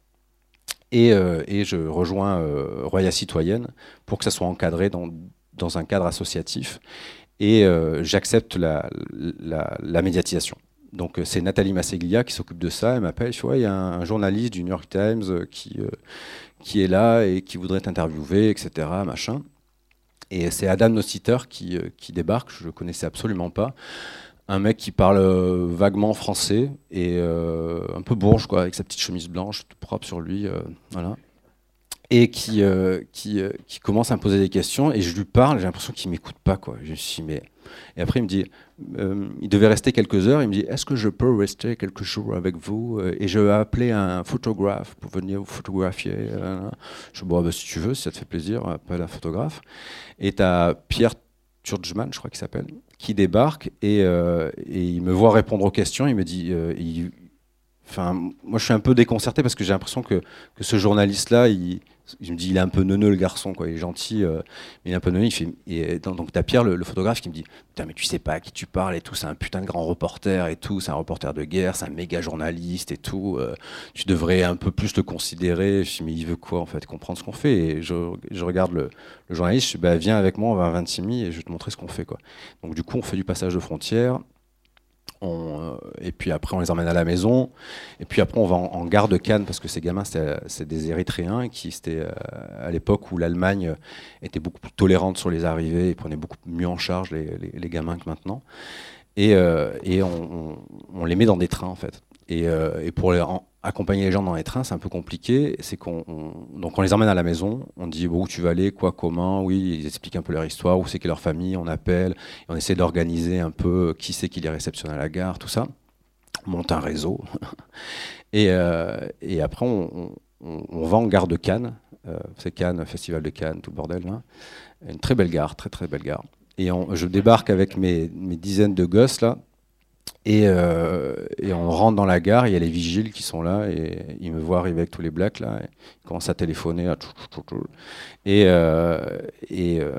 Et, je rejoins Roya Citoyenne pour que ça soit encadré dans, un cadre associatif. Et j'accepte la, médiatisation. Donc euh, c'est Nathalie Masseglia qui s'occupe de ça. Elle m'appelle, il y a un, journaliste du New York Times euh, qui, euh, qui est là et qui voudrait t'interviewer, etc. Machin. Et c'est Adam Nossiter qui, qui débarque, je ne le connaissais absolument pas. Un mec qui parle vaguement français et un peu bourge, quoi, avec sa petite chemise blanche, tout propre sur lui. voilà et qui, qui, commence à me poser des questions et je lui parle, j'ai l'impression qu'il m'écoute pas quoi. Je me suis mais et après il me dit euh, il devait rester quelques heures. Il me dit Est-ce que je peux rester quelques jours avec vous? Et je vais appeler un photographe pour venir vous photographier. Je dis bon, bah, Si tu veux, si ça te fait plaisir, appelle un photographe. Et tu as Pierre Turgeman, je crois qu'il s'appelle, qui débarque et, euh, et, il me voit répondre aux questions. Il me dit euh, Moi, je suis un peu déconcerté parce que j'ai l'impression que, que, ce journaliste-là, il, me dis, il est un peu neuneux le garçon, quoi. Il est gentil, euh, mais il est un peu neuneux. Il fait, et donc, t'as Pierre, le, photographe, qui me dit, putain, mais tu sais pas à qui tu parles et tout. C'est un putain de grand reporter et tout. C'est un reporter de guerre, c'est un méga journaliste et tout. Euh, tu devrais un peu plus le considérer. Je dis, mais il veut quoi en fait Comprendre ce qu'on fait? Et je, regarde le, journaliste. Je dis, bah, viens avec moi, on va à 26 000 et je vais te montrer ce qu'on fait, quoi. Donc du coup, on fait du passage de frontières. Euh, et puis après, on les emmène à la maison. Et puis après, on va en, gare de Cannes parce que ces gamins, c'est des Érythréens qui, c'était euh, à l'époque où l'Allemagne était beaucoup plus tolérante sur les arrivées et prenait beaucoup mieux en charge les, gamins que maintenant. Et, euh, on, les met dans des trains en fait. Et pour les, accompagner les gens dans les trains, c'est un peu compliqué. C'est qu'on donc on les emmène à la maison, on dit où tu vas aller, quoi, comment. Oui, ils expliquent un peu leur histoire, où c'est qu'est leur famille, on appelle, on essaie d'organiser un peu qui c'est qui les réceptionne à la gare, tout ça. On monte un réseau. et, euh, et, après, on, on, va en gare de Cannes. Euh, c'est Cannes, Festival de Cannes, tout le bordel. Là. Une très belle gare, très très belle gare. Et je débarque avec mes, mes dizaines de gosses là, euh, et, on rentre dans la gare, il y a les vigiles qui sont là, et ils me voient arriver avec tous les blacks, là, ils commencent à téléphoner. Et, euh, et, euh,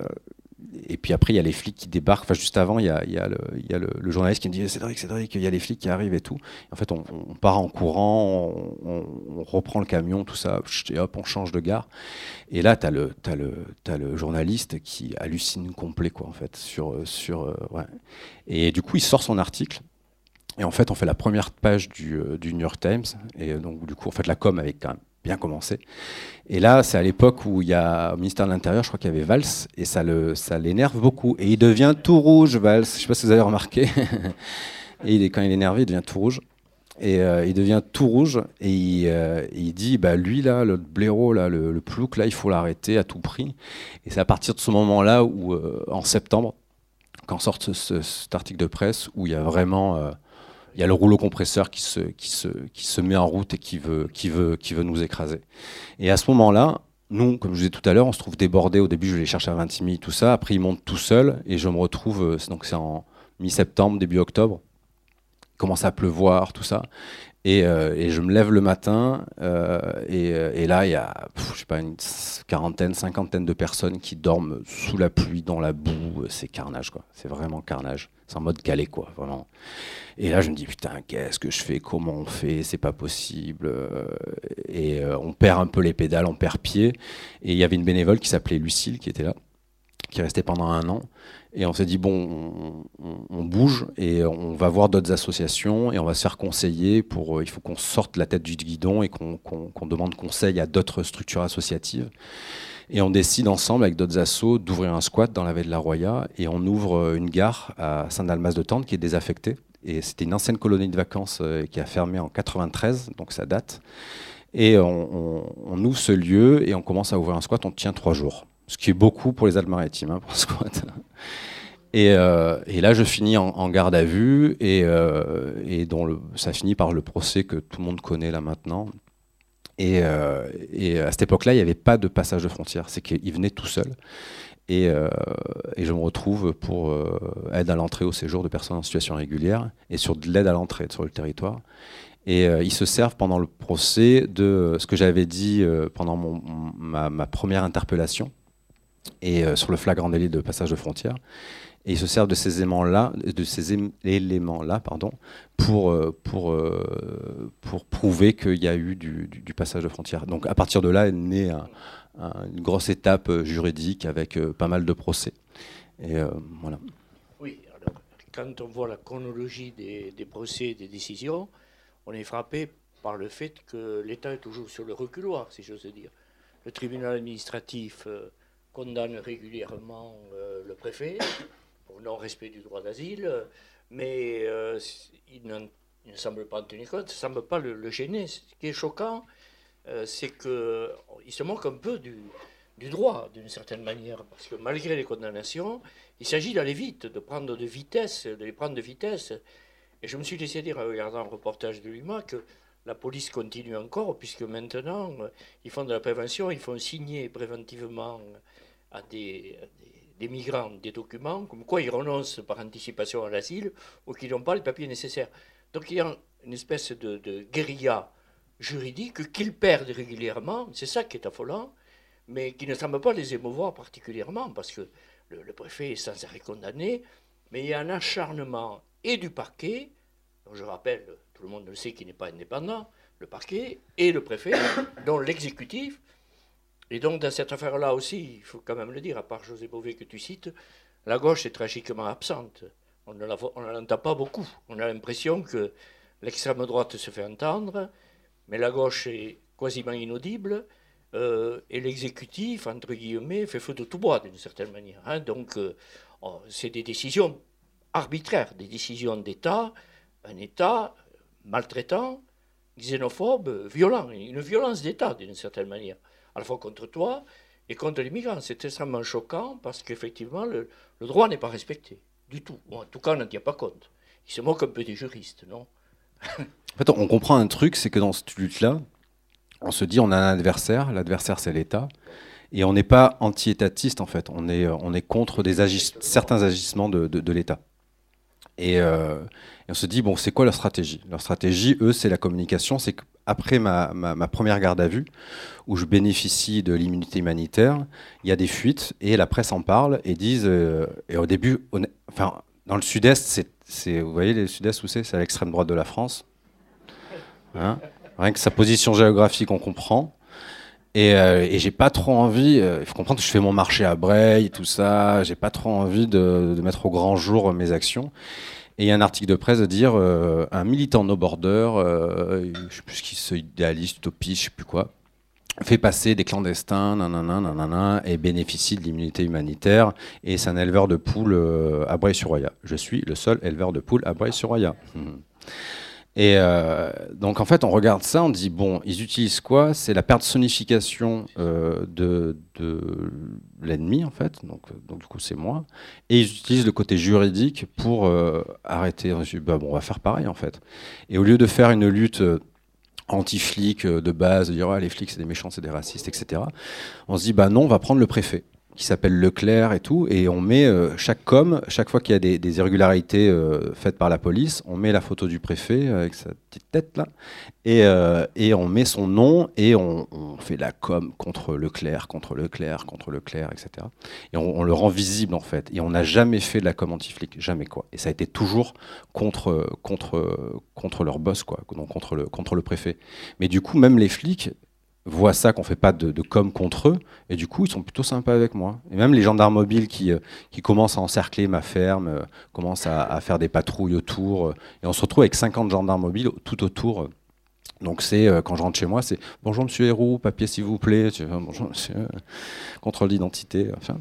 et puis après, il y a les flics qui débarquent. Enfin, juste avant, il y a, y le, y a le, journaliste qui me dit Cédric, Cédric, il y a les flics qui arrivent et tout. en fait, on, part en courant, on, reprend le camion, tout ça, et hop, on change de gare. Et là, tu as, le, as, as le journaliste qui hallucine complet, quoi, en fait. Sur, sur. Et du coup, il sort son article. Et en fait, on fait la première page du, euh, du New York Times. Et euh, donc, du coup, en fait, la com avait quand même bien commencé. Et là, c'est à l'époque où il y a au ministère de l'Intérieur, je crois qu'il y avait Valls, et ça le, ça l'énerve beaucoup. Et il devient tout rouge, Valls. Je ne sais pas si vous avez remarqué. et quand il est énervé, il devient tout rouge. Et euh, il devient tout rouge et il, dit bah lui là le blaireau là le, plouc là il faut l'arrêter à tout prix et c'est à partir de ce moment là où en septembre quand sort cet article de presse où il y a vraiment il y a le rouleau compresseur qui se, met en route et qui veut, nous écraser. Et à ce moment-là, nous, comme je vous disais tout à l'heure, on se trouve débordé. Au début, je les chercher à 26 000, tout ça. Après, ils montent tout seuls et je me retrouve, euh, donc c'est en mi-septembre, début octobre. Commence à pleuvoir, tout ça. Et, euh, et, je me lève le matin euh, et, et, là, il y a, je sais pas, une quarantaine, cinquantaine de personnes qui dorment sous la pluie, dans la boue. C'est carnage, quoi. C'est vraiment carnage. C'est en mode calé, quoi, vraiment. Et là, je me dis, putain, qu'est-ce que je fais? Comment on fait? C'est pas possible. Et euh, on perd un peu les pédales, on perd pied. Et il y avait une bénévole qui s'appelait Lucille qui était là, qui restait pendant un an. Et on s'est dit, bon, on, bouge et on va voir d'autres associations et on va se faire conseiller pour. Euh, il faut qu'on sorte la tête du guidon et qu'on demande conseil à d'autres structures associatives. Et on décide ensemble, avec d'autres assos, d'ouvrir un squat dans la baie de la Roya et on ouvre euh, une gare à Saint-Dalmas de Tente qui est désaffectée. Et c'était une ancienne colonie de vacances euh, qui a fermé en 93, donc ça date. Et on, ouvre ce lieu et on commence à ouvrir un squat, on tient trois jours. Ce qui est beaucoup pour les Alpes-Maritimes, hein, pour un squat. Et, euh, et, là, je finis en, garde à vue et, et dont ça finit par le procès que tout le monde connaît là maintenant, euh, et, à cette époque-là, il n'y avait pas de passage de frontière. C'est qu'il venait tout seul. Et, euh, je me retrouve pour euh, aide à l'entrée au séjour de personnes en situation régulière et sur de l'aide à l'entrée sur le territoire. Et ils se servent pendant le procès de ce que j'avais dit pendant ma, première interpellation et sur le flagrant délit de passage de frontière. Et ils se servent de ces éléments-là, de ces éléments-là, pardon, pour euh, pour euh, pour prouver qu'il y a eu du, passage de frontières. Donc à partir de là est née une grosse étape euh, juridique avec pas mal de procès. Et voilà. Oui. Alors, quand on voit la chronologie des procès et des décisions, on est frappé par le fait que l'État est toujours sur le reculoir, si j'ose dire. Le tribunal administratif condamne régulièrement le préfet non-respect du droit d'asile, mais euh, il, ne, semble pas en tenir compte, ça ne semble pas le, gêner. Ce qui est choquant, euh, c'est qu'il se moque un peu du, droit, d'une certaine manière, parce que malgré les condamnations, il s'agit d'aller vite, de prendre de vitesse, de les prendre de vitesse. Et je me suis laissé dire en regardant un reportage de l'UMA que la police continue encore, puisque maintenant, ils font de la prévention, ils font signer préventivement à des des migrants des documents, comme quoi ils renoncent par anticipation à l'asile ou qu'ils n'ont pas les papiers nécessaires. Donc il y a une espèce de, guérilla juridique qu'ils perdent régulièrement, c'est ça qui est affolant, mais qui ne semble pas les émouvoir particulièrement, parce que le, préfet est sans arrêt condamné, mais il y a un acharnement et du parquet, dont je rappelle, tout le monde le sait qu'il n'est pas indépendant, le parquet et le préfet, dont l'exécutif et donc, dans cette affaire-là aussi, il faut quand même le dire, à part José Bové que tu cites, la gauche est tragiquement absente. On ne l'entend pas beaucoup. On a l'impression que l'extrême droite se fait entendre, mais la gauche est quasiment inaudible, euh, et l'exécutif, entre guillemets, fait feu de tout bois d'une certaine manière. Hein. Donc, euh, oh, c'est des décisions arbitraires, des décisions d'État, un État maltraitant, xénophobe, violent, une violence d'État d'une certaine manière à la fois contre toi et contre les migrants. C'est extrêmement choquant parce qu'effectivement, le, droit n'est pas respecté du tout. en tout cas, on n'en tient pas compte. Il se moque un peu des juristes, non? En fait, on comprend un truc, c'est que dans cette lutte-là, on se dit on a un adversaire, l'adversaire c'est l'État, et on n'est pas anti-étatiste en fait, on est, on est contre certains agissements de, de, l'État. Et, euh, et, on se dit, bon, c'est quoi leur stratégie? Leur stratégie, eux, c'est la communication, c'est que après ma, première garde à vue, où je bénéficie de l'immunité humanitaire, il y a des fuites et la presse en parle et disent. Euh, et au début, enfin, dans le sud-est, c'est, vous voyez le sud-est où c'est? C'est à l'extrême droite de la France. Hein? Rien que sa position géographique, on comprend. Et, euh, et j'ai pas trop envie. Euh, il faut comprendre que je fais mon marché à Breil, tout ça. J'ai pas trop envie de, mettre au grand jour mes actions. Et il y a un article de presse de dire euh, un militant no border, euh, je sais plus ce qui se idéaliste, utopiste, je sais plus quoi, fait passer des clandestins, nanana, nanana, et bénéficie de l'immunité humanitaire. Et c'est un éleveur de poules euh, à Breil-sur-Roya. Je suis le seul éleveur de poules à Breil-sur-Roya. Et euh, donc en fait, on regarde ça, on dit bon, ils utilisent quoi? C'est la personnification euh, de, de l'ennemi en fait. Donc, donc du coup, c'est moi. Et ils utilisent le côté juridique pour euh, arrêter. Bah, bon, on va faire pareil en fait. Et au lieu de faire une lutte euh, anti-flic euh, de base, de dire ah, les flics c'est des méchants, c'est des racistes, etc. On se dit bah non, on va prendre le préfet qui s'appelle Leclerc et tout, et on met euh, chaque com, chaque fois qu'il y a des, irrégularités euh, faites par la police, on met la photo du préfet avec sa petite tête là, et, euh, et on met son nom et on, fait la com contre Leclerc, contre Leclerc, contre Leclerc, etc. Et on, le rend visible en fait. Et on n'a jamais fait de la com anti-flic, jamais quoi. Et ça a été toujours contre contre contre leur boss quoi, donc contre le contre le préfet. Mais du coup, même les flics voient ça qu'on fait pas de, com contre eux et du coup ils sont plutôt sympas avec moi. Et même les gendarmes mobiles qui, euh, qui commencent à encercler ma ferme euh, commencent à, faire des patrouilles autour euh, et on se retrouve avec 50 gendarmes mobiles tout autour donc c'est quand je rentre chez moi c'est bonjour monsieur Héroux papier s'il vous plaît bonjour monsieur contrôle d'identité enfin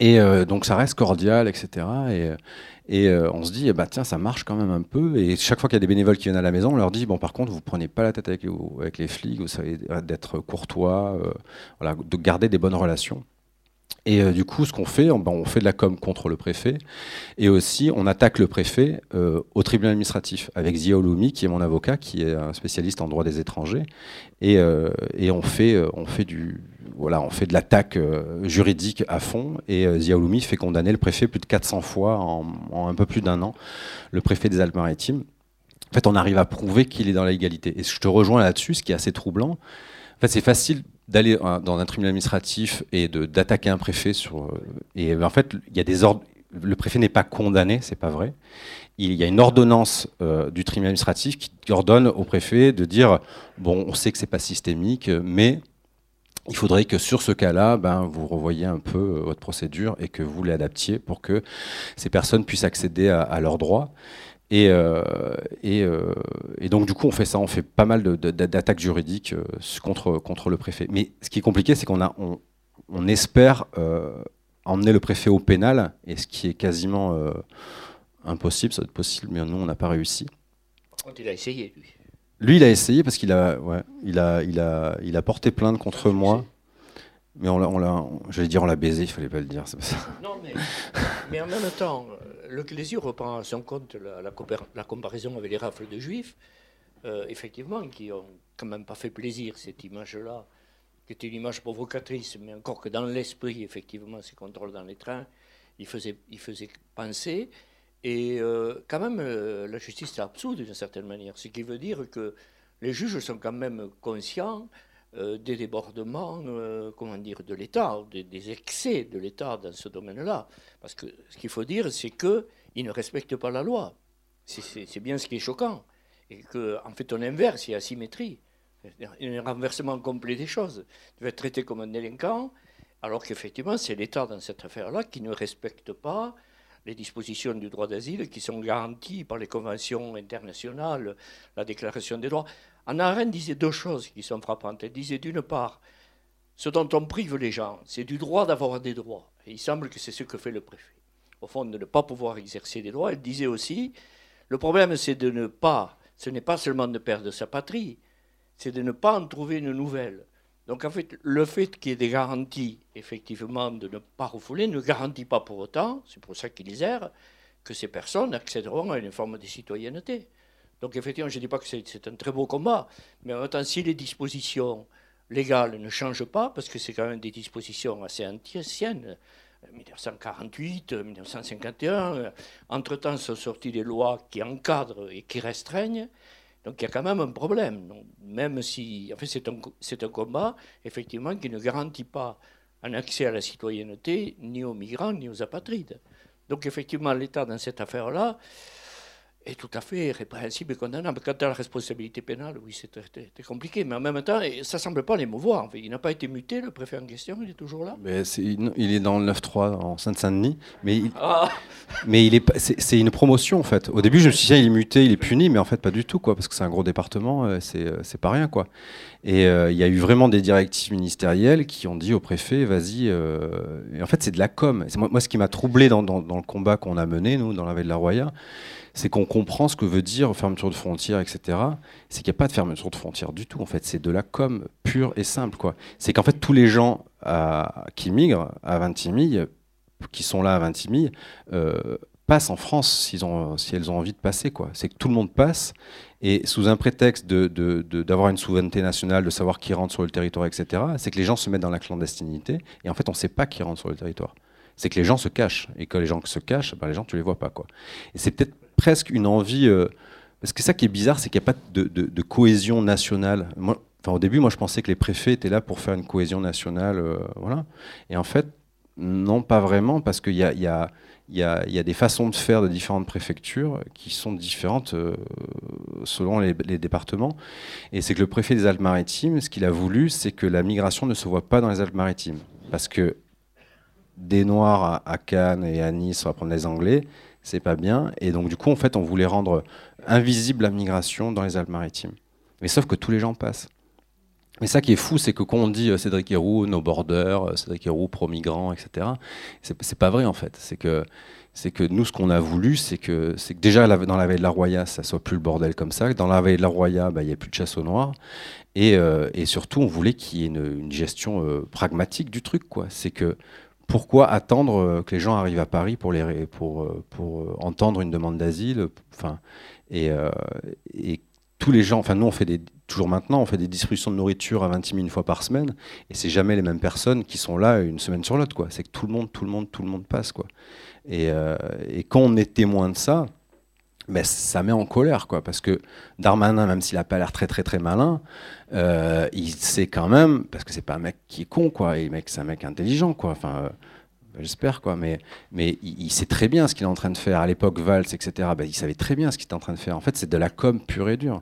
et donc ça reste cordial etc et et euh, on se dit, eh ben, tiens, ça marche quand même un peu. Et chaque fois qu'il y a des bénévoles qui viennent à la maison, on leur dit, bon, par contre, vous prenez pas la tête avec, les flics, vous savez d'être courtois, euh, voilà, de garder des bonnes relations. Et euh, du coup, ce qu'on fait, on, ben, on, fait de la com contre le préfet, et aussi on attaque le préfet au tribunal administratif avec Zia Oloumi, qui est mon avocat, qui est un spécialiste en droit des étrangers, et, et on fait, on fait du, voilà, on fait de l'attaque euh, juridique à fond et euh, Ziaoulumi fait condamner le préfet plus de 400 fois en, un peu plus d'un an, le préfet des Alpes-Maritimes. en fait, on arrive à prouver qu'il est dans la légalité. Et je te rejoins là-dessus, ce qui est assez troublant. En fait, c'est facile d'aller dans un tribunal administratif et d'attaquer un préfet sur. Et en fait, il y a des ordres. Le préfet n'est pas condamné, c'est pas vrai. Il y a une ordonnance du tribunal administratif qui ordonne au préfet de dire bon, on sait que c'est pas systémique, mais il faudrait que sur ce cas-là, ben, vous revoyiez un peu euh, votre procédure et que vous l'adaptiez pour que ces personnes puissent accéder à, leurs droits. Et, euh, euh, et, donc, du coup, on fait ça, on fait pas mal d'attaques juridiques contre, contre le préfet. Mais ce qui est compliqué, c'est qu'on a, on, espère emmener le préfet au pénal, et ce qui est quasiment impossible, ça doit être possible, mais nous, on n'a pas réussi. Il a essayé, lui. Lui, il a essayé parce qu'il a, ouais, il a, il a, il a porté plainte contre moi. Mais on l'a, on l'a, j'allais dire on l'a baisé, il fallait pas le dire, c'est pas ça. Non, mais, mais en même temps, le Clésio reprend à son compte la, la, comparaison avec les rafles de juifs, euh, effectivement, qui ont quand même pas fait plaisir, cette image-là, qui était une image provocatrice, mais encore que dans l'esprit, effectivement, ces contrôles dans les trains, il faisait, il faisait penser. Et euh, quand même, euh, la justice est absurde d'une certaine manière, ce qui veut dire que les juges sont quand même conscients euh, des débordements, comment dire, de l'État, des, excès de l'État dans ce domaine-là. Parce que ce qu'il faut dire, c'est qu'ils ne respectent pas la loi. C'est bien ce qui est choquant. Et qu'en en fait, on inverse, il y a asymétrie. Un renversement complet des choses. Tu vas être traité comme un délinquant, alors qu'effectivement, c'est l'État dans cette affaire-là qui ne respecte pas les dispositions du droit d'asile qui sont garanties par les conventions internationales, la Déclaration des droits. Anna Arendt disait deux choses qui sont frappantes. Elle disait d'une part, ce dont on prive les gens, c'est du droit d'avoir des droits. Et il semble que c'est ce que fait le préfet. Au fond, de ne pas pouvoir exercer des droits. Elle disait aussi, le problème, c'est de ne pas, ce n'est pas seulement de perdre sa patrie, c'est de ne pas en trouver une nouvelle. Donc en fait, le fait qu'il y ait des garanties, effectivement, de ne pas refouler, ne garantit pas pour autant, c'est pour ça qu'ils errent, que ces personnes accéderont à une forme de citoyenneté. Donc effectivement, je ne dis pas que c'est un très beau combat, mais en même temps, si les dispositions légales ne changent pas, parce que c'est quand même des dispositions assez anciennes, 1948, 1951, entre-temps sont sorties des lois qui encadrent et qui restreignent, donc il y a quand même un problème. même si, en fait, c'est un, un combat, effectivement, qui ne garantit pas un accès à la citoyenneté ni aux migrants ni aux apatrides. Donc effectivement, l'État, dans cette affaire-là, est tout à fait répréhensible et condamnable. Quant à la responsabilité pénale, oui, c'est très, compliqué. Mais en même temps, ça ne semble pas l'émouvoir. En fait. Il n'a pas été muté, le préfet en question, il est toujours là mais Il est dans le 9-3 en Seine-Saint-Denis. Mais, il, ah. mais il est, c'est, une promotion, en fait. Au début, je me suis dit, il est muté, il est puni, mais en fait, pas du tout, quoi, parce que c'est un gros département, euh, c'est, euh, c'est pas rien. quoi. Et euh, il y a eu vraiment des directives ministérielles qui ont dit au préfet, vas-y. En fait, c'est de la com. C'est moi, moi, ce qui m'a troublé dans, dans, dans le combat qu'on a mené, nous, dans la veille de la Roya, c'est qu'on comprend ce que veut dire fermeture de frontières, etc. C'est qu'il n'y a pas de fermeture de frontières du tout. En fait, c'est de la com pure et simple. quoi. C'est qu'en fait, tous les gens euh, qui migrent à Vintimille, qui sont là à Vintimille, euh, passent en France s'ils ont, si elles ont envie de passer. quoi. C'est que tout le monde passe. Et sous un prétexte d'avoir une souveraineté nationale, de savoir qui rentre sur le territoire, etc., c'est que les gens se mettent dans la clandestinité. Et en fait, on ne sait pas qui rentre sur le territoire c'est que les gens se cachent. Et que les gens se cachent, ben les gens, tu les vois pas. Quoi. Et c'est peut-être presque une envie. Euh, parce que ça qui est bizarre, c'est qu'il n'y a pas de, cohésion nationale. Au début, moi, je pensais que les préfets étaient là pour faire une cohésion nationale. Euh, voilà. Et en fait, non, pas vraiment, parce qu'il y a, y, a, y, a, y a, des façons de faire de différentes préfectures qui sont différentes euh, selon les, départements. Et c'est que le préfet des Alpes-Maritimes, ce qu'il a voulu, c'est que la migration ne se voit pas dans les Alpes-Maritimes. Parce que des Noirs à, Cannes et à Nice, on va prendre les Anglais, c'est pas bien. Et donc, du coup, en fait, on voulait rendre invisible la migration dans les Alpes-Maritimes. Mais sauf que tous les gens passent. Mais ça qui est fou, c'est que quand on dit euh, Cédric Héroux, nos borders, euh, Cédric Héroux, pro-migrants, etc., c'est pas vrai en fait. C'est que, que nous, ce qu'on a voulu, c'est que, déjà dans la veille de la Roya, ça soit plus le bordel comme ça. Dans la veille de la Roya, bah, il n'y a plus de chasse aux noirs. Et, euh, et surtout, on voulait qu'il y ait une, gestion pragmatique du truc. C'est que pourquoi attendre euh, que les gens arrivent à Paris pour, pour, euh, pour euh, entendre une demande d'asile enfin, et, et, tous les gens, enfin nous on fait des, toujours maintenant, on fait des distributions de nourriture à 20 000 une fois par semaine, et c'est jamais les mêmes personnes qui sont là une semaine sur l'autre, quoi. C'est que tout le monde, tout le monde, tout le monde passe, quoi. Et, et, quand on est témoin de ça, mais ça met en colère, quoi, parce que Darmanin, même s'il n'a pas l'air très très très malin, euh, il sait quand même, parce que c'est pas un mec qui est con, quoi, et mec, c'est un mec intelligent, quoi, enfin, euh, j'espère, quoi, mais, mais il, sait très bien ce qu'il est en train de faire. À l'époque, Valls, etc., ben, il savait très bien ce qu'il était en train de faire. En fait, c'est de la com pure et dure.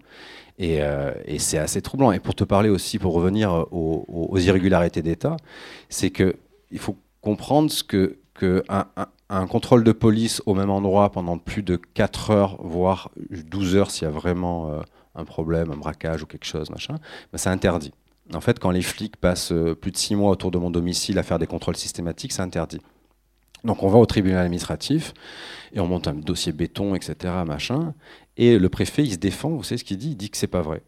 Et, euh, et c'est assez troublant. Et pour te parler aussi, pour revenir aux, irrégularités d'État, c'est que il faut comprendre ce que, que contrôle de police au même endroit pendant plus de 4 heures, voire 12 heures s'il y a vraiment euh, un problème, un braquage ou quelque chose, machin, ben c'est interdit. En fait, quand les flics passent euh, plus de 6 mois autour de mon domicile à faire des contrôles systématiques, c'est interdit. Donc on va au tribunal administratif et on monte un dossier béton, etc., machin. Et le préfet, il se défend, vous savez ce qu'il dit? Il dit que c'est pas vrai.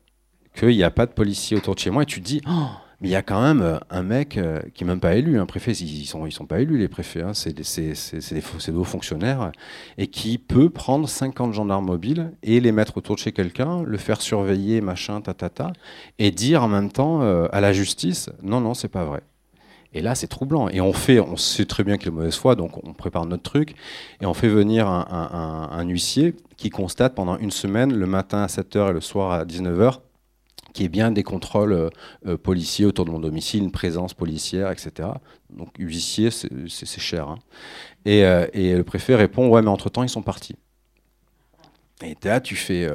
Qu'il n'y a pas de policiers autour de chez moi. Et tu te dis, oh, mais il y a quand même euh, un mec euh, qui n'est même pas élu. Un préfet, ils ne sont, ils sont pas élus, les préfets. Hein. C'est des, hauts fonctionnaires. Et qui peut prendre 50 gendarmes mobiles et les mettre autour de chez quelqu'un, le faire surveiller, machin, tatata, et dire en même temps euh, à la justice non, non, c'est pas vrai. Et là, c'est troublant. Et on fait, on sait très bien qu'il est mauvaise foi, donc on prépare notre truc, et on fait venir un, un huissier qui constate pendant une semaine, le matin à 7h et le soir à 19h, qui est bien des contrôles euh, euh, policiers autour de mon domicile, une présence policière, etc. Donc huissier, c'est cher. Hein. Et, euh, et, le préfet répond, ouais, mais entre-temps, ils sont partis. Et là, tu fais...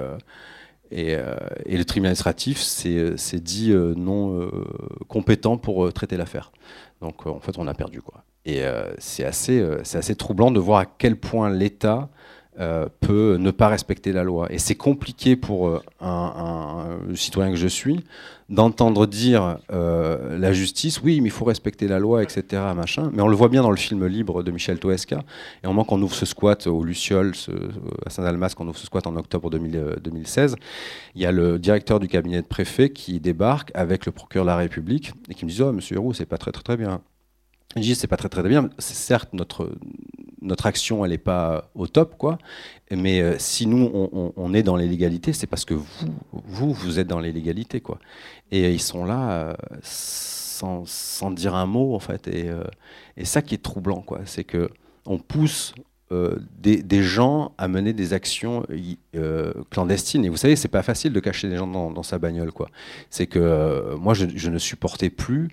Et, et, le tribunal administratif s'est dit non compétent pour traiter l'affaire. Donc en fait, on a perdu. Quoi. Et c'est assez, assez troublant de voir à quel point l'État euh, peut ne pas respecter la loi. Et c'est compliqué pour euh, un, citoyen que je suis d'entendre dire euh, la justice, oui, mais il faut respecter la loi, etc. Machin. Mais on le voit bien dans le film libre de Michel Toesca. Et au moment qu'on ouvre ce squat au Luciole, à Saint-Almas, qu'on ouvre ce squat en octobre 2016, il y a le directeur du cabinet de préfet qui débarque avec le procureur de la République et qui me dit Oh, monsieur Héroux, c'est pas très, très, très bien. Je dis c'est pas très très bien. C'est certes notre notre action elle n'est pas au top quoi, mais euh, si nous on, est dans l'illégalité, c'est parce que vous vous êtes dans l'illégalité quoi. Et ils sont là euh, sans, dire un mot en fait. Et, euh, et ça qui est troublant quoi, c'est que on pousse des, gens à mener des actions clandestines. Et vous savez, c'est pas facile de cacher des gens dans, sa bagnole, quoi. C'est que moi, je, ne supportais plus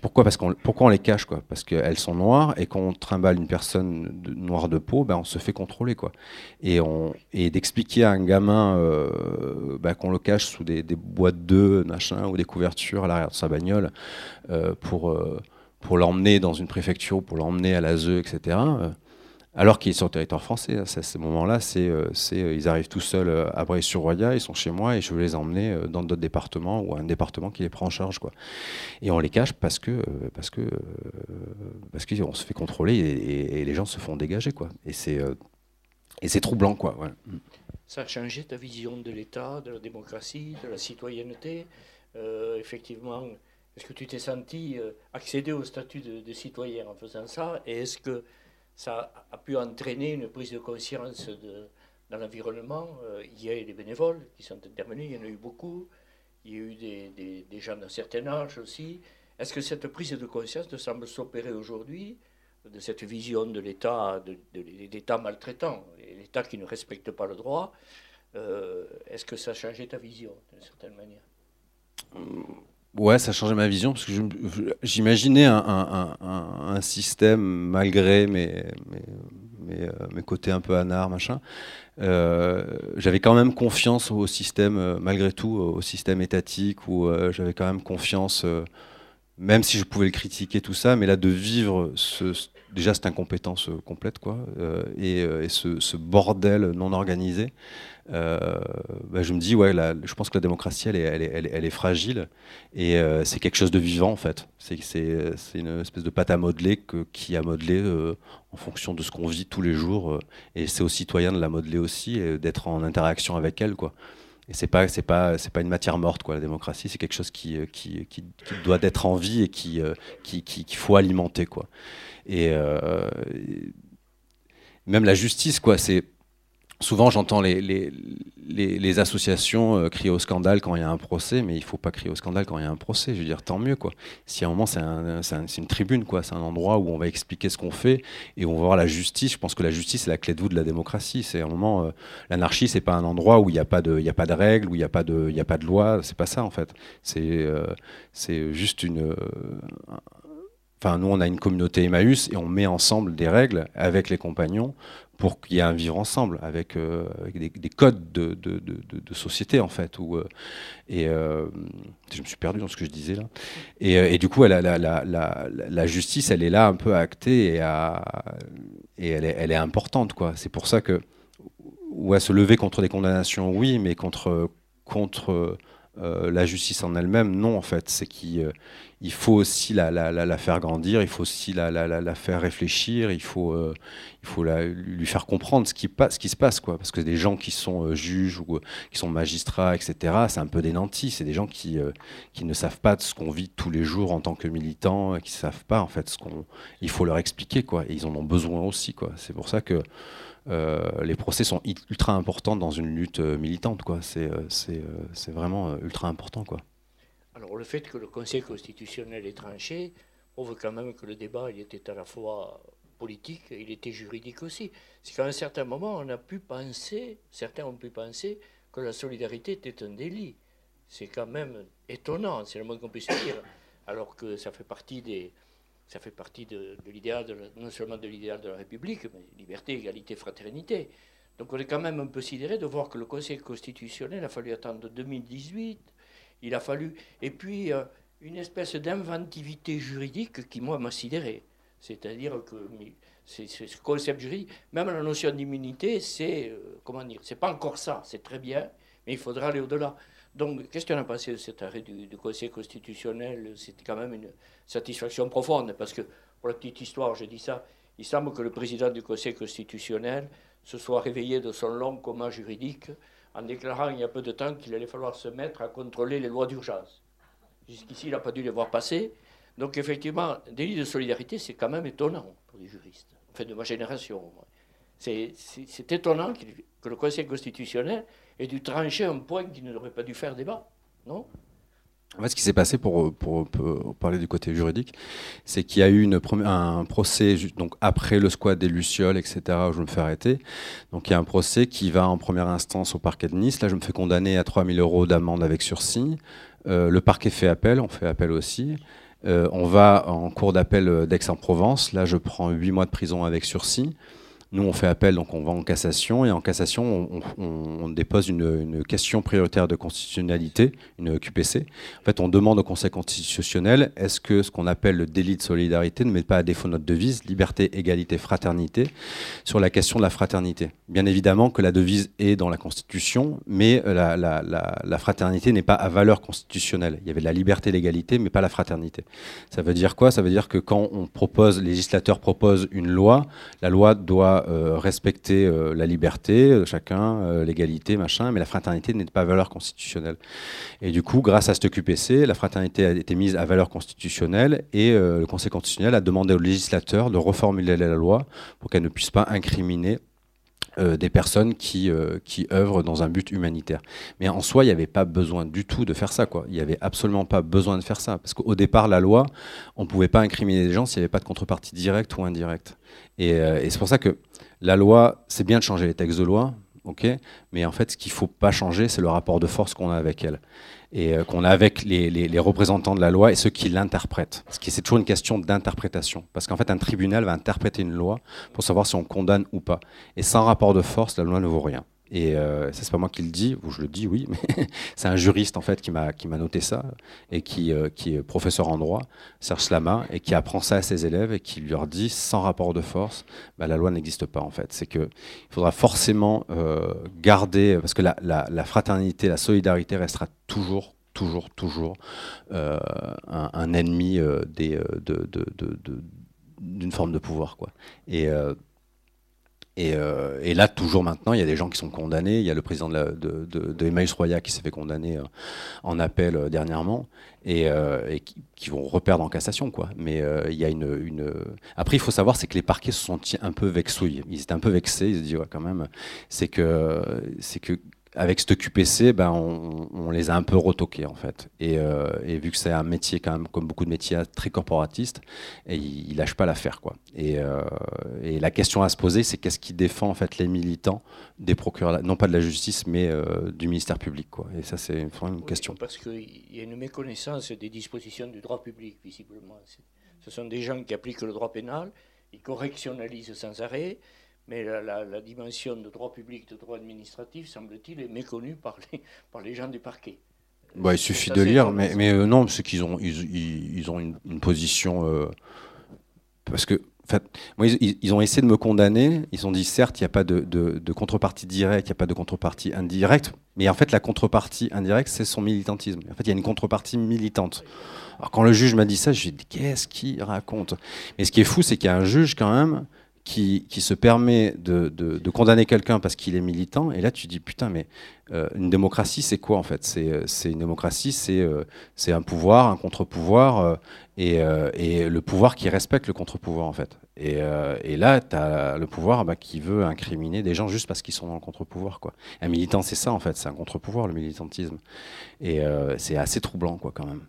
pourquoi? Parce qu'on pourquoi on les cache quoi? Parce qu'elles sont noires et quand on trimballe une personne noire de peau, ben on se fait contrôler quoi. Et on et d'expliquer à un gamin euh, ben, qu'on le cache sous des, boîtes d'œufs machin ou des couvertures à l'arrière de sa bagnole euh, pour euh, pour l'emmener dans une préfecture ou pour l'emmener à l'ASE, etc alors qu'il est sur territoire français. À ce moment-là, c'est, euh, euh, ils arrivent tout seuls euh, à Bray-sur-Roya, ils sont chez moi et je veux les emmener dans d'autres départements ou un département qui les prend en charge. Quoi. Et on les cache parce que parce que parce qu'on se fait contrôler et, les gens se font dégager. Quoi. Et c'est et c'est troublant. Quoi. Ça a changé ta vision de l'État, de la démocratie, de la citoyenneté. effectivement, est-ce que tu t'es senti accéder au statut de, de citoyen en faisant ça Et est-ce que ça a pu entraîner une prise de conscience de, dans l'environnement. Euh, il y a eu des bénévoles qui sont intervenus, il y en a eu beaucoup. Il y a eu des, gens d'un certain âge aussi. Est-ce que cette prise de conscience semble s'opérer aujourd'hui de cette vision de l'État, de, l'État maltraitant, l'État qui ne respecte pas le droit euh, Est-ce que ça a changé ta vision d'une certaine manière? Ouais, ça changé ma vision parce que j'imaginais un, système malgré mes, mes, euh, côtés un peu anards, machin. Euh, j'avais quand même confiance au système, euh, malgré tout, au système étatique, où j'avais quand même confiance, même si je pouvais le critiquer, tout ça, mais là, de vivre ce, déjà cette incompétence complète, quoi, et, ce, ce, bordel non organisé. Euh, bah, je me dis, ouais, je pense que la démocratie, elle est, fragile et euh, c'est quelque chose de vivant en fait. C'est une espèce de pâte à modeler qui a modelé euh, en fonction de ce qu'on vit tous les jours et c'est aux citoyens de la modeler aussi et d'être en interaction avec elle. Quoi. Et c'est pas une matière morte quoi la démocratie c'est quelque chose qui doit être en vie et qui qu'il qui, faut alimenter quoi et même la justice quoi c'est souvent j'entends les, les, associations euh, crier au scandale quand il y a un procès, mais il faut pas crier au scandale quand il y a un procès. Je veux dire, tant mieux. Quoi. Si à un moment, c'est un, une tribune, quoi. c'est un endroit où on va expliquer ce qu'on fait et où on va voir la justice. Je pense que la justice, c'est la clé de voûte de la démocratie. C'est un moment, euh, l'anarchie, c'est pas un endroit où il n'y a, pas de, a pas de règles, où il n'y a, pas de, a pas de loi. C'est pas ça, en fait. C'est euh, c'est juste une. Enfin, nous, on a une communauté Emmaüs et on met ensemble des règles avec les compagnons pour qu'il y ait un vivre ensemble avec, euh, des, codes de, société en fait. Où, euh, et euh, je me suis perdu dans ce que je disais là. Et, du coup, la, justice, elle est là un peu actée et, et elle, est, importante. C'est pour ça que ouais, se lever contre des condamnations, oui, mais contre contre la justice en elle-même, non en fait. C'est qu'il il faut aussi la, faire grandir, il faut aussi la, faire réfléchir, il faut, euh, il faut lui faire comprendre ce qui, se passe. Quoi. Parce que des gens qui sont euh, juges ou euh, qui sont magistrats, etc., c'est un peu des nantis. C'est des gens qui, qui ne savent pas de ce qu'on vit tous les jours en tant que militants, qui ne savent pas en fait ce qu'on. Il faut leur expliquer, quoi. Et ils en ont besoin aussi, quoi. C'est pour ça que. Les procès sont ultra importants dans une lutte militante. Quoi. C'est, vraiment ultra important. Alors le fait que le Conseil constitutionnel est tranché prouve quand même que le débat il était à la fois politique il était juridique aussi. C'est qu'à un certain moment, on a pu penser, certains ont pu penser que la solidarité était un délit. C'est quand même étonnant, c'est le moins qu'on puisse dire, alors que ça fait partie des, ça fait partie de, l'idéal, non seulement de l'idéal de la République, mais liberté, égalité, fraternité. Donc on est quand même un peu sidéré de voir que le Conseil constitutionnel a fallu attendre 2018 il a fallu. Et puis, euh, une espèce d'inventivité juridique qui, moi, m'a sidéré. C'est-à-dire que ce concept juridique, même la notion d'immunité, c'est, euh, comment dire, c'est pas encore ça, c'est très bien, mais il faudra aller au-delà. Donc, qu'est-ce qu'on a passé de cet arrêt du, Conseil constitutionnel? C'était quand même une satisfaction profonde, parce que, pour la petite histoire, je dis ça, il semble que le président du Conseil constitutionnel se soit réveillé de son long coma juridique en déclarant il y a peu de temps qu'il allait falloir se mettre à contrôler les lois d'urgence. Jusqu'ici, il n'a pas dû les voir passer. Donc effectivement, délit de solidarité, c'est quand même étonnant pour les juristes, en fait de ma génération. C'est étonnant que le Conseil constitutionnel ait dû trancher un point qui n'aurait pas dû faire débat, non? En ce qui s'est passé, pour, parler du côté juridique, c'est qu'il y a eu un procès donc après le squat des Lucioles, etc., où je me fais arrêter. Donc il y a un procès qui va en première instance au parquet de Nice. Là, je me fais condamner à 3 000 euros d'amende avec sursis. Euh, le parquet fait appel, on fait appel aussi. Euh, on va en cours d'appel d'Aix-en-Provence. Là, je prends 8 mois de prison avec sursis. Nous, on fait appel, donc on va en cassation, et en cassation, on, dépose une, question prioritaire de constitutionnalité, une QPC. En fait, on demande au Conseil constitutionnel, est-ce que ce qu'on appelle le délit de solidarité ne met pas à défaut notre devise, liberté, égalité, fraternité, sur la question de la fraternité? Bien évidemment que la devise est dans la Constitution, mais la, la fraternité n'est pas à valeur constitutionnelle. Il y avait de la liberté, l'égalité, mais pas la fraternité. Ça veut dire quoi? Ça veut dire que quand on propose, législateur propose une loi, la loi doit euh, respecter euh, la liberté de chacun, euh, l'égalité, machin, mais la fraternité n'est pas valeur constitutionnelle. Et du coup, grâce à cette QPC, la fraternité a été mise à valeur constitutionnelle et le Conseil constitutionnel a demandé au législateur de reformuler la loi pour qu'elle ne puisse pas incriminer euh, des personnes qui, euh, qui œuvrent dans un but humanitaire. Mais en soi, il n'y avait pas besoin du tout de faire ça. Quoi. Il n'y avait absolument pas besoin de faire ça. Parce qu'au départ, la loi, on ne pouvait pas incriminer des gens s'il n'y avait pas de contrepartie directe ou indirecte. Et, euh, et c'est pour ça que la loi, c'est bien de changer les textes de loi, mais en fait, ce qu'il ne faut pas changer, c'est le rapport de force qu'on a avec elle et euh, qu'on a avec les, représentants de la loi et ceux qui l'interprètent. Ce qui c'est toujours une question d'interprétation, parce qu'en fait un tribunal va interpréter une loi pour savoir si on condamne ou pas. Et sans rapport de force, la loi ne vaut rien. Et euh, c'est pas moi qui le dis, ou je le dis, oui, mais c'est un juriste en fait qui m'a qui m'a noté ça et qui euh, qui est professeur en droit, Serge Slama, et qui apprend ça à ses élèves et qui leur dit sans rapport de force, bah, la loi n'existe pas en fait. C'est que il faudra forcément euh, garder parce que la, la, fraternité, la solidarité restera toujours toujours toujours euh, un, ennemi des de, de, de, d'une forme de pouvoir quoi. Et Euh, et, là, toujours maintenant, il y a des gens qui sont condamnés. Il y a le président de, de, Emmaüs Roya qui s'est fait condamner euh, en appel euh, dernièrement et, qui, vont reperdre en cassation. Quoi. Mais il y a une, Après, il faut savoir, c'est que les parquets se sont un peu vexouilles. Ils étaient un peu vexés. Ils se disent, ouais, quand même, c'est que, c'est que avec ce QPC, ben, on, les a un peu retoqués en fait. Euh, et, vu que c'est un métier quand même, comme beaucoup de métiers, très corporatiste, et il, lâche pas l'affaire quoi. Euh, et, la question à se poser, c'est qu'est-ce qui défend en fait les militants des procureurs, non pas de la justice, mais euh, du ministère public quoi. Et ça, c'est vraiment une question. Parce qu'il y a une méconnaissance des dispositions du droit public visiblement. Ce sont des gens qui appliquent le droit pénal, ils correctionnalisent sans arrêt mais la, dimension de droit public, de droit administratif, semble-t-il, est méconnue par les, par les gens du parquet. Bah, il suffit de lire, mais, mais euh, non, c'est qu'ils ont, ils, ils, ont une, position. Euh, parce que, en fait, moi, ils, ont essayé de me condamner. Ils ont dit, certes, il n'y a pas de, de, contrepartie directe, il n'y a pas de contrepartie indirecte, mais en fait, la contrepartie indirecte, c'est son militantisme. En fait, il y a une contrepartie militante. Alors, quand le juge m'a dit ça, me dit, qu'est-ce qu'il raconte? Mais ce qui est fou, c'est qu'il y a un juge, quand même, qui, se permet de, condamner quelqu'un parce qu'il est militant, et là tu dis putain, mais euh, une démocratie c'est quoi en fait? C'est une démocratie, c'est euh, c'est un pouvoir, un contre-pouvoir, euh, et, le pouvoir qui respecte le contre-pouvoir en fait. Et, là, tu as le pouvoir bah, qui veut incriminer des gens juste parce qu'ils sont dans le contre-pouvoir. Un militant, c'est ça en fait, c'est un contre-pouvoir le militantisme. Et c'est assez troublant quoi quand même.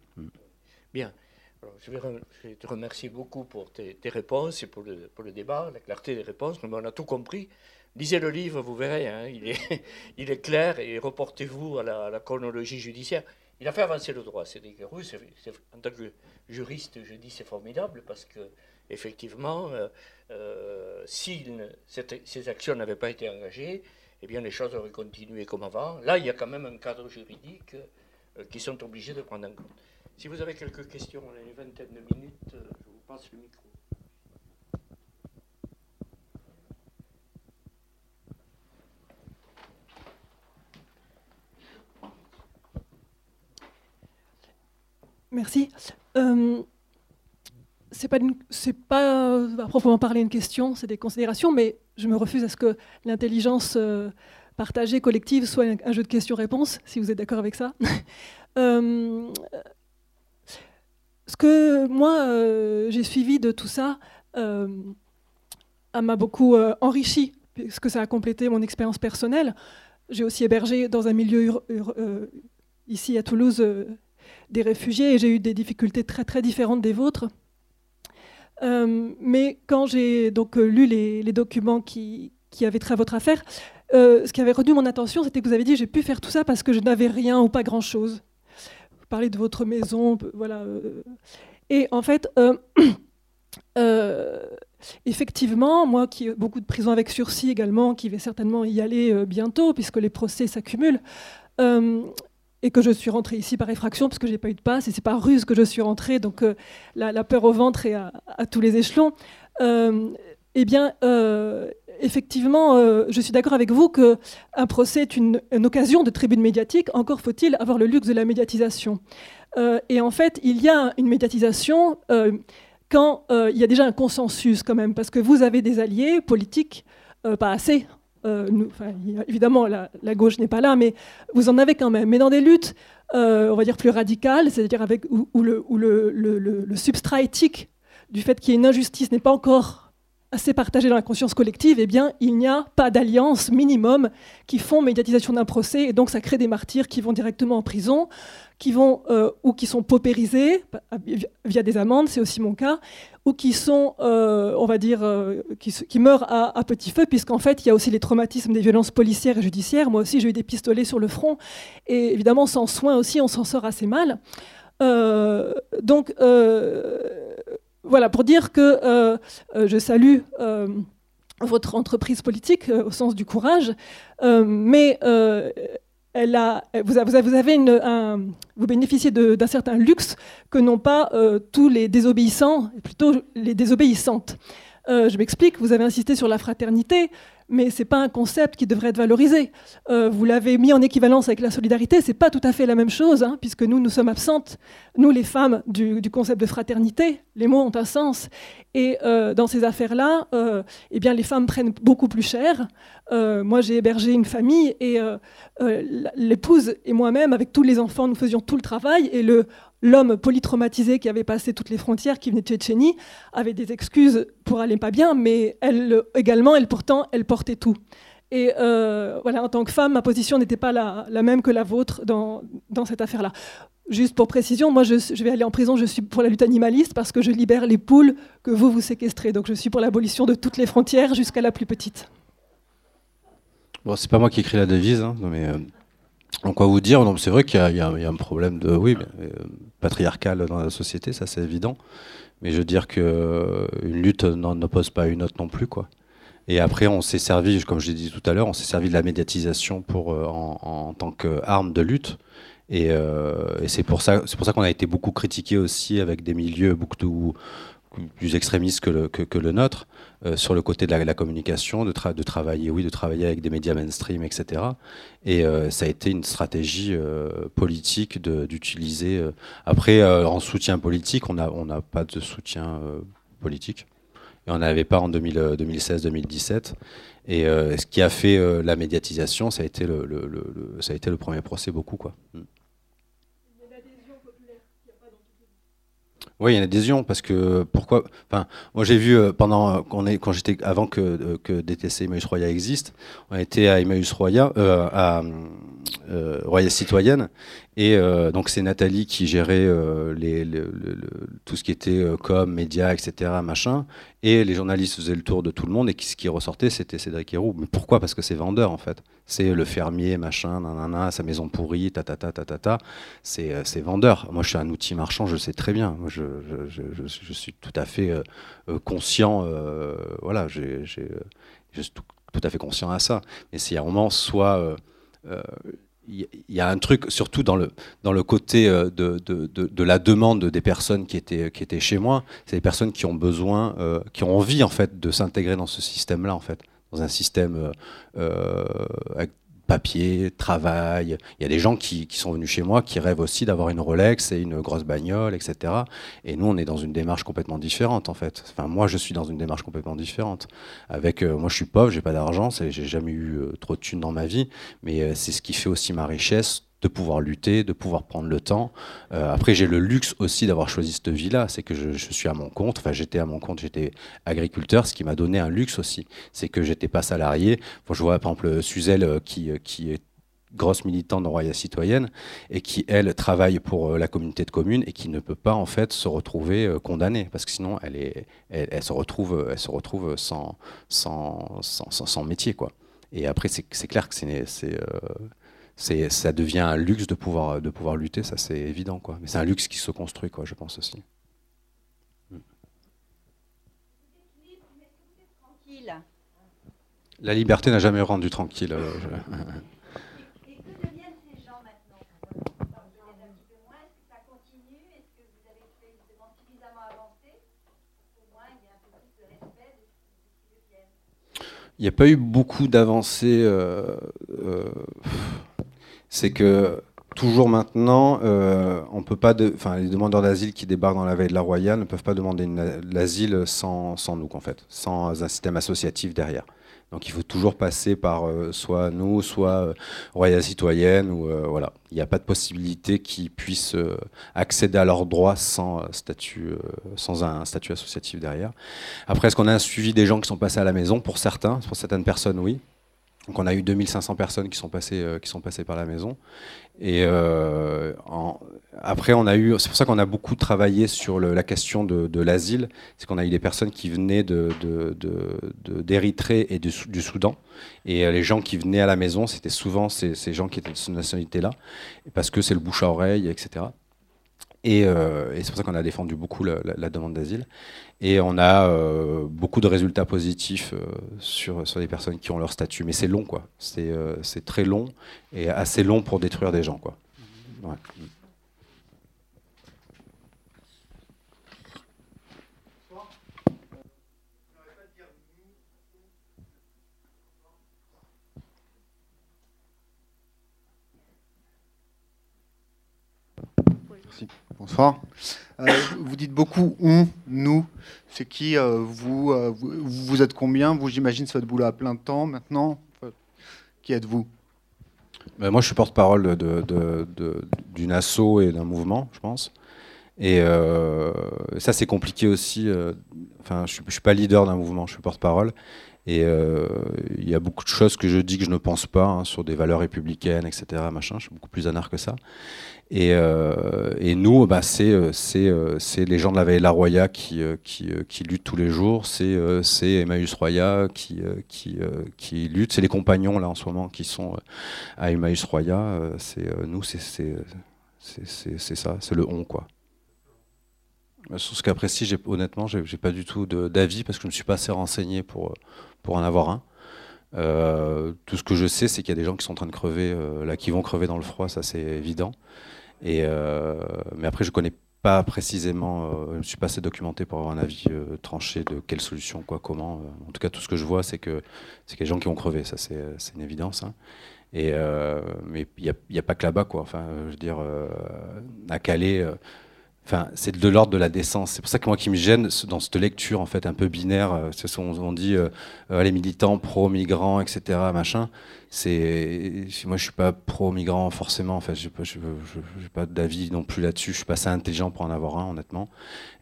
Je, vais te remercier beaucoup pour tes, réponses et pour le, pour le, débat, la clarté des réponses. Mais on a tout compris. Lisez le livre, vous verrez. Hein, il, est, il, est, clair et reportez-vous à la, chronologie judiciaire. Il a fait avancer le droit, c'est Roux. En tant que juriste, je dis c'est formidable parce que, effectivement, euh, euh, si ces actions n'avaient pas été engagées, eh bien, les choses auraient continué comme avant. Là, il y a quand même un cadre juridique euh, qui sont obligés de prendre en compte. Si vous avez quelques questions, on a une vingtaine de minutes, euh, je vous passe le micro. Merci. Euh, c'est pas, pas à proprement parler une question, c'est des considérations, mais je me refuse à ce que l'intelligence euh, partagée, collective, soit un, jeu de questions-réponses, si vous êtes d'accord avec ça. euh, ce que moi, euh, j'ai suivi de tout ça euh, m'a beaucoup euh, enrichi, puisque ça a complété mon expérience personnelle. J'ai aussi hébergé dans un milieu ici à Toulouse des réfugiés et j'ai eu des difficultés très très différentes des vôtres. mais quand j'ai donc lu les, documents qui, avaient trait à votre affaire, ce qui avait retenu mon attention, c'était que vous avez dit j'ai pu faire tout ça parce que je n'avais rien ou pas grand-chose parler de votre maison, voilà. Euh. Et en fait, euh, euh, effectivement, moi qui ai beaucoup de prisons avec sursis également, qui vais certainement y aller bientôt, puisque les procès s'accumulent, et que je suis rentrée ici par effraction, parce que je n'ai pas eu de passe, et c'est par ruse que je suis rentrée, donc la, peur au ventre est à, à tous les échelons. eh bien, effectivement, euh, je suis d'accord avec vous qu'un procès est une, occasion de tribune médiatique. Encore faut-il avoir le luxe de la médiatisation. Euh, et en fait, il y a une médiatisation euh, quand il y a déjà un consensus quand même, parce que vous avez des alliés politiques, pas assez. évidemment, la, gauche n'est pas là, mais vous en avez quand même. Mais dans des luttes, on va dire plus radicales, c'est-à-dire avec où, le, le substrat éthique du fait qu'il y ait une injustice n'est pas encore assez partagé dans la conscience collective, eh bien, il n'y a pas d'alliance minimum qui font médiatisation d'un procès, et donc ça crée des martyrs qui vont directement en prison, qui vont euh, ou qui sont paupérisés via des amendes, c'est aussi mon cas, ou qui sont, euh, on va dire, euh, qui, meurent à, à, petit feu, puisqu'en fait, il y a aussi les traumatismes des violences policières et judiciaires. Moi aussi, j'ai eu des pistolets sur le front, et évidemment, sans soins aussi, on s'en sort assez mal. donc voilà, pour dire que euh, euh, je salue euh, votre entreprise politique au sens du courage, mais vous bénéficiez d'un certain luxe que n'ont pas tous les désobéissants, plutôt les désobéissantes. je m'explique, vous avez insisté sur la fraternité, mais c'est pas un concept qui devrait être valorisé. Euh, vous l'avez mis en équivalence avec la solidarité, c'est pas tout à fait la même chose, hein, puisque nous, nous sommes absentes, nous les femmes, du, concept de fraternité. Les mots ont un sens. Et euh, dans ces affaires-là, euh, eh bien, les femmes prennent beaucoup plus cher. moi, j'ai hébergé une famille et l'épouse et moi-même, avec tous les enfants, nous faisions tout le travail. Et le, l'homme polytraumatisé qui avait passé toutes les frontières, qui venait de Tchétchénie, avait des excuses pour aller pas bien, mais elle également, elle pourtant, elle portait tout. Et euh, voilà, en tant que femme, ma position n'était pas la, même que la vôtre dans, dans cette affaire-là. Juste pour précision, moi je, vais aller en prison, je suis pour la lutte animaliste parce que je libère les poules que vous vous séquestrez. Donc je suis pour l'abolition de toutes les frontières jusqu'à la plus petite. Bon, c'est pas moi qui écris la devise, hein, mais euh, donc, quoi vous dire? C'est vrai qu'il y, a un problème de, oui, euh, patriarcal dans la société, ça c'est évident. Mais je veux dire qu'une euh, lutte n'oppose pas une autre non plus, quoi. Et après, on s'est servi, comme je l'ai dit tout à l'heure, on s'est servi de la médiatisation euh, en, tant qu'arme de lutte. Et, c'est pour ça, ça qu'on a été beaucoup critiqué aussi avec des milieux beaucoup plus extrémistes que le, que le nôtre. Euh, sur le côté de la, communication, de, de, travailler, oui, de travailler avec des médias mainstream, etc. Et euh, ça a été une stratégie euh, politique d'utiliser. Après, en soutien politique, on n'a on pas de soutien politique. Et on n'avait pas en 2016-2017. Et ce qui a fait la médiatisation, ça a été le, ça a été le premier procès beaucoup, quoi. Mm. Oui, il y a une adhésion parce que pourquoi Enfin, moi j'ai vu euh, pendant qu'on est quand j'étais avant que, euh, que DTC Emmaüs Roya existe, on était à Emmaüs Roya, euh, à euh, Roya Citoyenne, et euh, donc c'est Nathalie qui gérait euh, tout ce qui était com, médias, etc., machin, et les journalistes faisaient le tour de tout le monde, et ce qui ressortait c'était Cédric Héroux. Mais pourquoi? Parce que c'est vendeur en fait. C'est le fermier, machin, nanana, sa maison pourrie, ta ta ta ta ta ta. C'est vendeur. Moi je suis un outil marchand, je sais très bien. Moi, je, suis tout à fait conscient. voilà, je suis tout, tout, à fait conscient à ça. Mais y a un moment, soit il y a un truc, surtout dans le, dans le côté euh, de, de, de, la demande des personnes qui étaient, qui étaient chez moi, c'est des personnes qui ont besoin, euh, qui ont envie en fait de s'intégrer dans ce système-là en fait, dans un système euh, papier, travail. Il y a des gens qui, sont venus chez moi qui rêvent aussi d'avoir une Rolex et une grosse bagnole, etc. Et nous, on est dans une démarche complètement différente, en fait. Enfin, moi, je suis dans une démarche complètement différente. Avec, euh, moi, je suis pauvre, j'ai pas d'argent, j'ai jamais eu euh, trop de thunes dans ma vie, mais euh, c'est ce qui fait aussi ma richesse de pouvoir lutter, de pouvoir prendre le temps. Euh, après, j'ai le luxe aussi d'avoir choisi cette vie-là. C'est que je, suis à mon compte. Enfin, j'étais à mon compte, j'étais agriculteur, ce qui m'a donné un luxe aussi. C'est que j'étais pas salarié. je vois par exemple Suzelle euh, qui, euh, qui est grosse militante de Royal Citoyenne et qui, elle, travaille pour la communauté de communes et qui ne peut pas, en fait, se retrouver condamnée parce que sinon, elle, est, elle, se, retrouve, elle se retrouve sans, sans, sans, sans métier, quoi. Et après, c'est clair que c'est ça devient un luxe de pouvoir, de pouvoir lutter, ça c'est évident. Quoi. Mais c'est un luxe qui se construit, quoi, je pense aussi. Hmm. La liberté n'a jamais rendu tranquille. Euh, Il n'y a pas eu beaucoup d'avancées. Euh, euh, c'est que toujours maintenant, euh, on peut pas, les demandeurs d'asile qui débarquent dans la veille de la Royale ne peuvent pas demander l'asile sans, nous, en sans un système associatif derrière. Donc il faut toujours passer par euh, soit nous, soit euh, Royale Citoyenne, ou euh, voilà. Il n'y a pas de possibilité qu'ils puissent accéder à leurs droits sans statut, sans un statut associatif derrière. Après, est-ce qu'on a un suivi des gens qui sont passés à la maison? Pour certains, pour certaines personnes, oui. Donc on a eu 2500 personnes qui sont passées, qui sont passées par la maison. Et euh, après, on a eu, c'est pour ça qu'on a beaucoup travaillé sur la question de, l'asile, c'est qu'on a eu des personnes qui venaient d'Érythrée et du, Soudan, et euh, les gens qui venaient à la maison, c'était souvent ces, gens qui étaient de cette nationalité-là, parce que c'est le bouche à oreille, etc. Euh, et, c'est pour ça qu'on a défendu beaucoup la, demande d'asile. Et on a euh, beaucoup de résultats positifs euh, sur, sur les personnes qui ont leur statut. Mais c'est long, quoi. C'est très long et assez long pour détruire des gens, quoi. Ouais. Bonsoir. vous dites beaucoup on, nous. C'est qui vous, vous, vous êtes combien? Vous, j'imagine, c'est votre boulot à plein temps maintenant. Qui êtes-vous? Ben, Moi, je suis porte-parole d'une de, de, asso et d'un mouvement, je pense. Et euh, ça, c'est compliqué aussi. Euh, enfin, je ne suis pas leader d'un mouvement, je suis porte-parole. Et euh, il y a beaucoup de choses que je dis que je ne pense pas hein, sur des valeurs républicaines, etc. Machin. Je suis beaucoup plus anard que ça. Et, et nous, bah, c'est les gens de la Vallée de la Roya qui, qui, qui luttent tous les jours. C'est Emmaüs Roya qui, qui, qui lutte. C'est les compagnons là en ce moment qui sont à Emmaüs Roya. c'est nous, c'est ça. C'est le on quoi. Sur ce cas précis, honnêtement, j'ai pas du tout d'avis parce que je ne me suis pas assez renseigné pour, pour en avoir un. Euh, tout ce que je sais, c'est qu'il y a des gens qui sont en train de crever, euh, là, qui vont crever dans le froid, ça c'est évident. Et, euh, mais après, je connais pas précisément, je ne suis pas assez documenté pour avoir un avis tranché de quelle solution, quoi, comment. en tout cas, tout ce que je vois, c'est que c'est y a des gens qui vont crever, ça c'est une évidence. Hein. Et, mais il n'y a, a, pas que là-bas, quoi. Enfin, je veux dire, à Calais Enfin, c'est de l'ordre de la décence. C'est pour ça que moi qui me gêne dans cette lecture en fait un peu binaire, euh, ce sont, on dit euh, euh, les militants pro-migrants, etc. Machin. C'est moi je suis pas pro-migrant forcément. En fait, j'ai pas, pas d'avis non plus là-dessus. Je suis pas assez intelligent pour en avoir un honnêtement.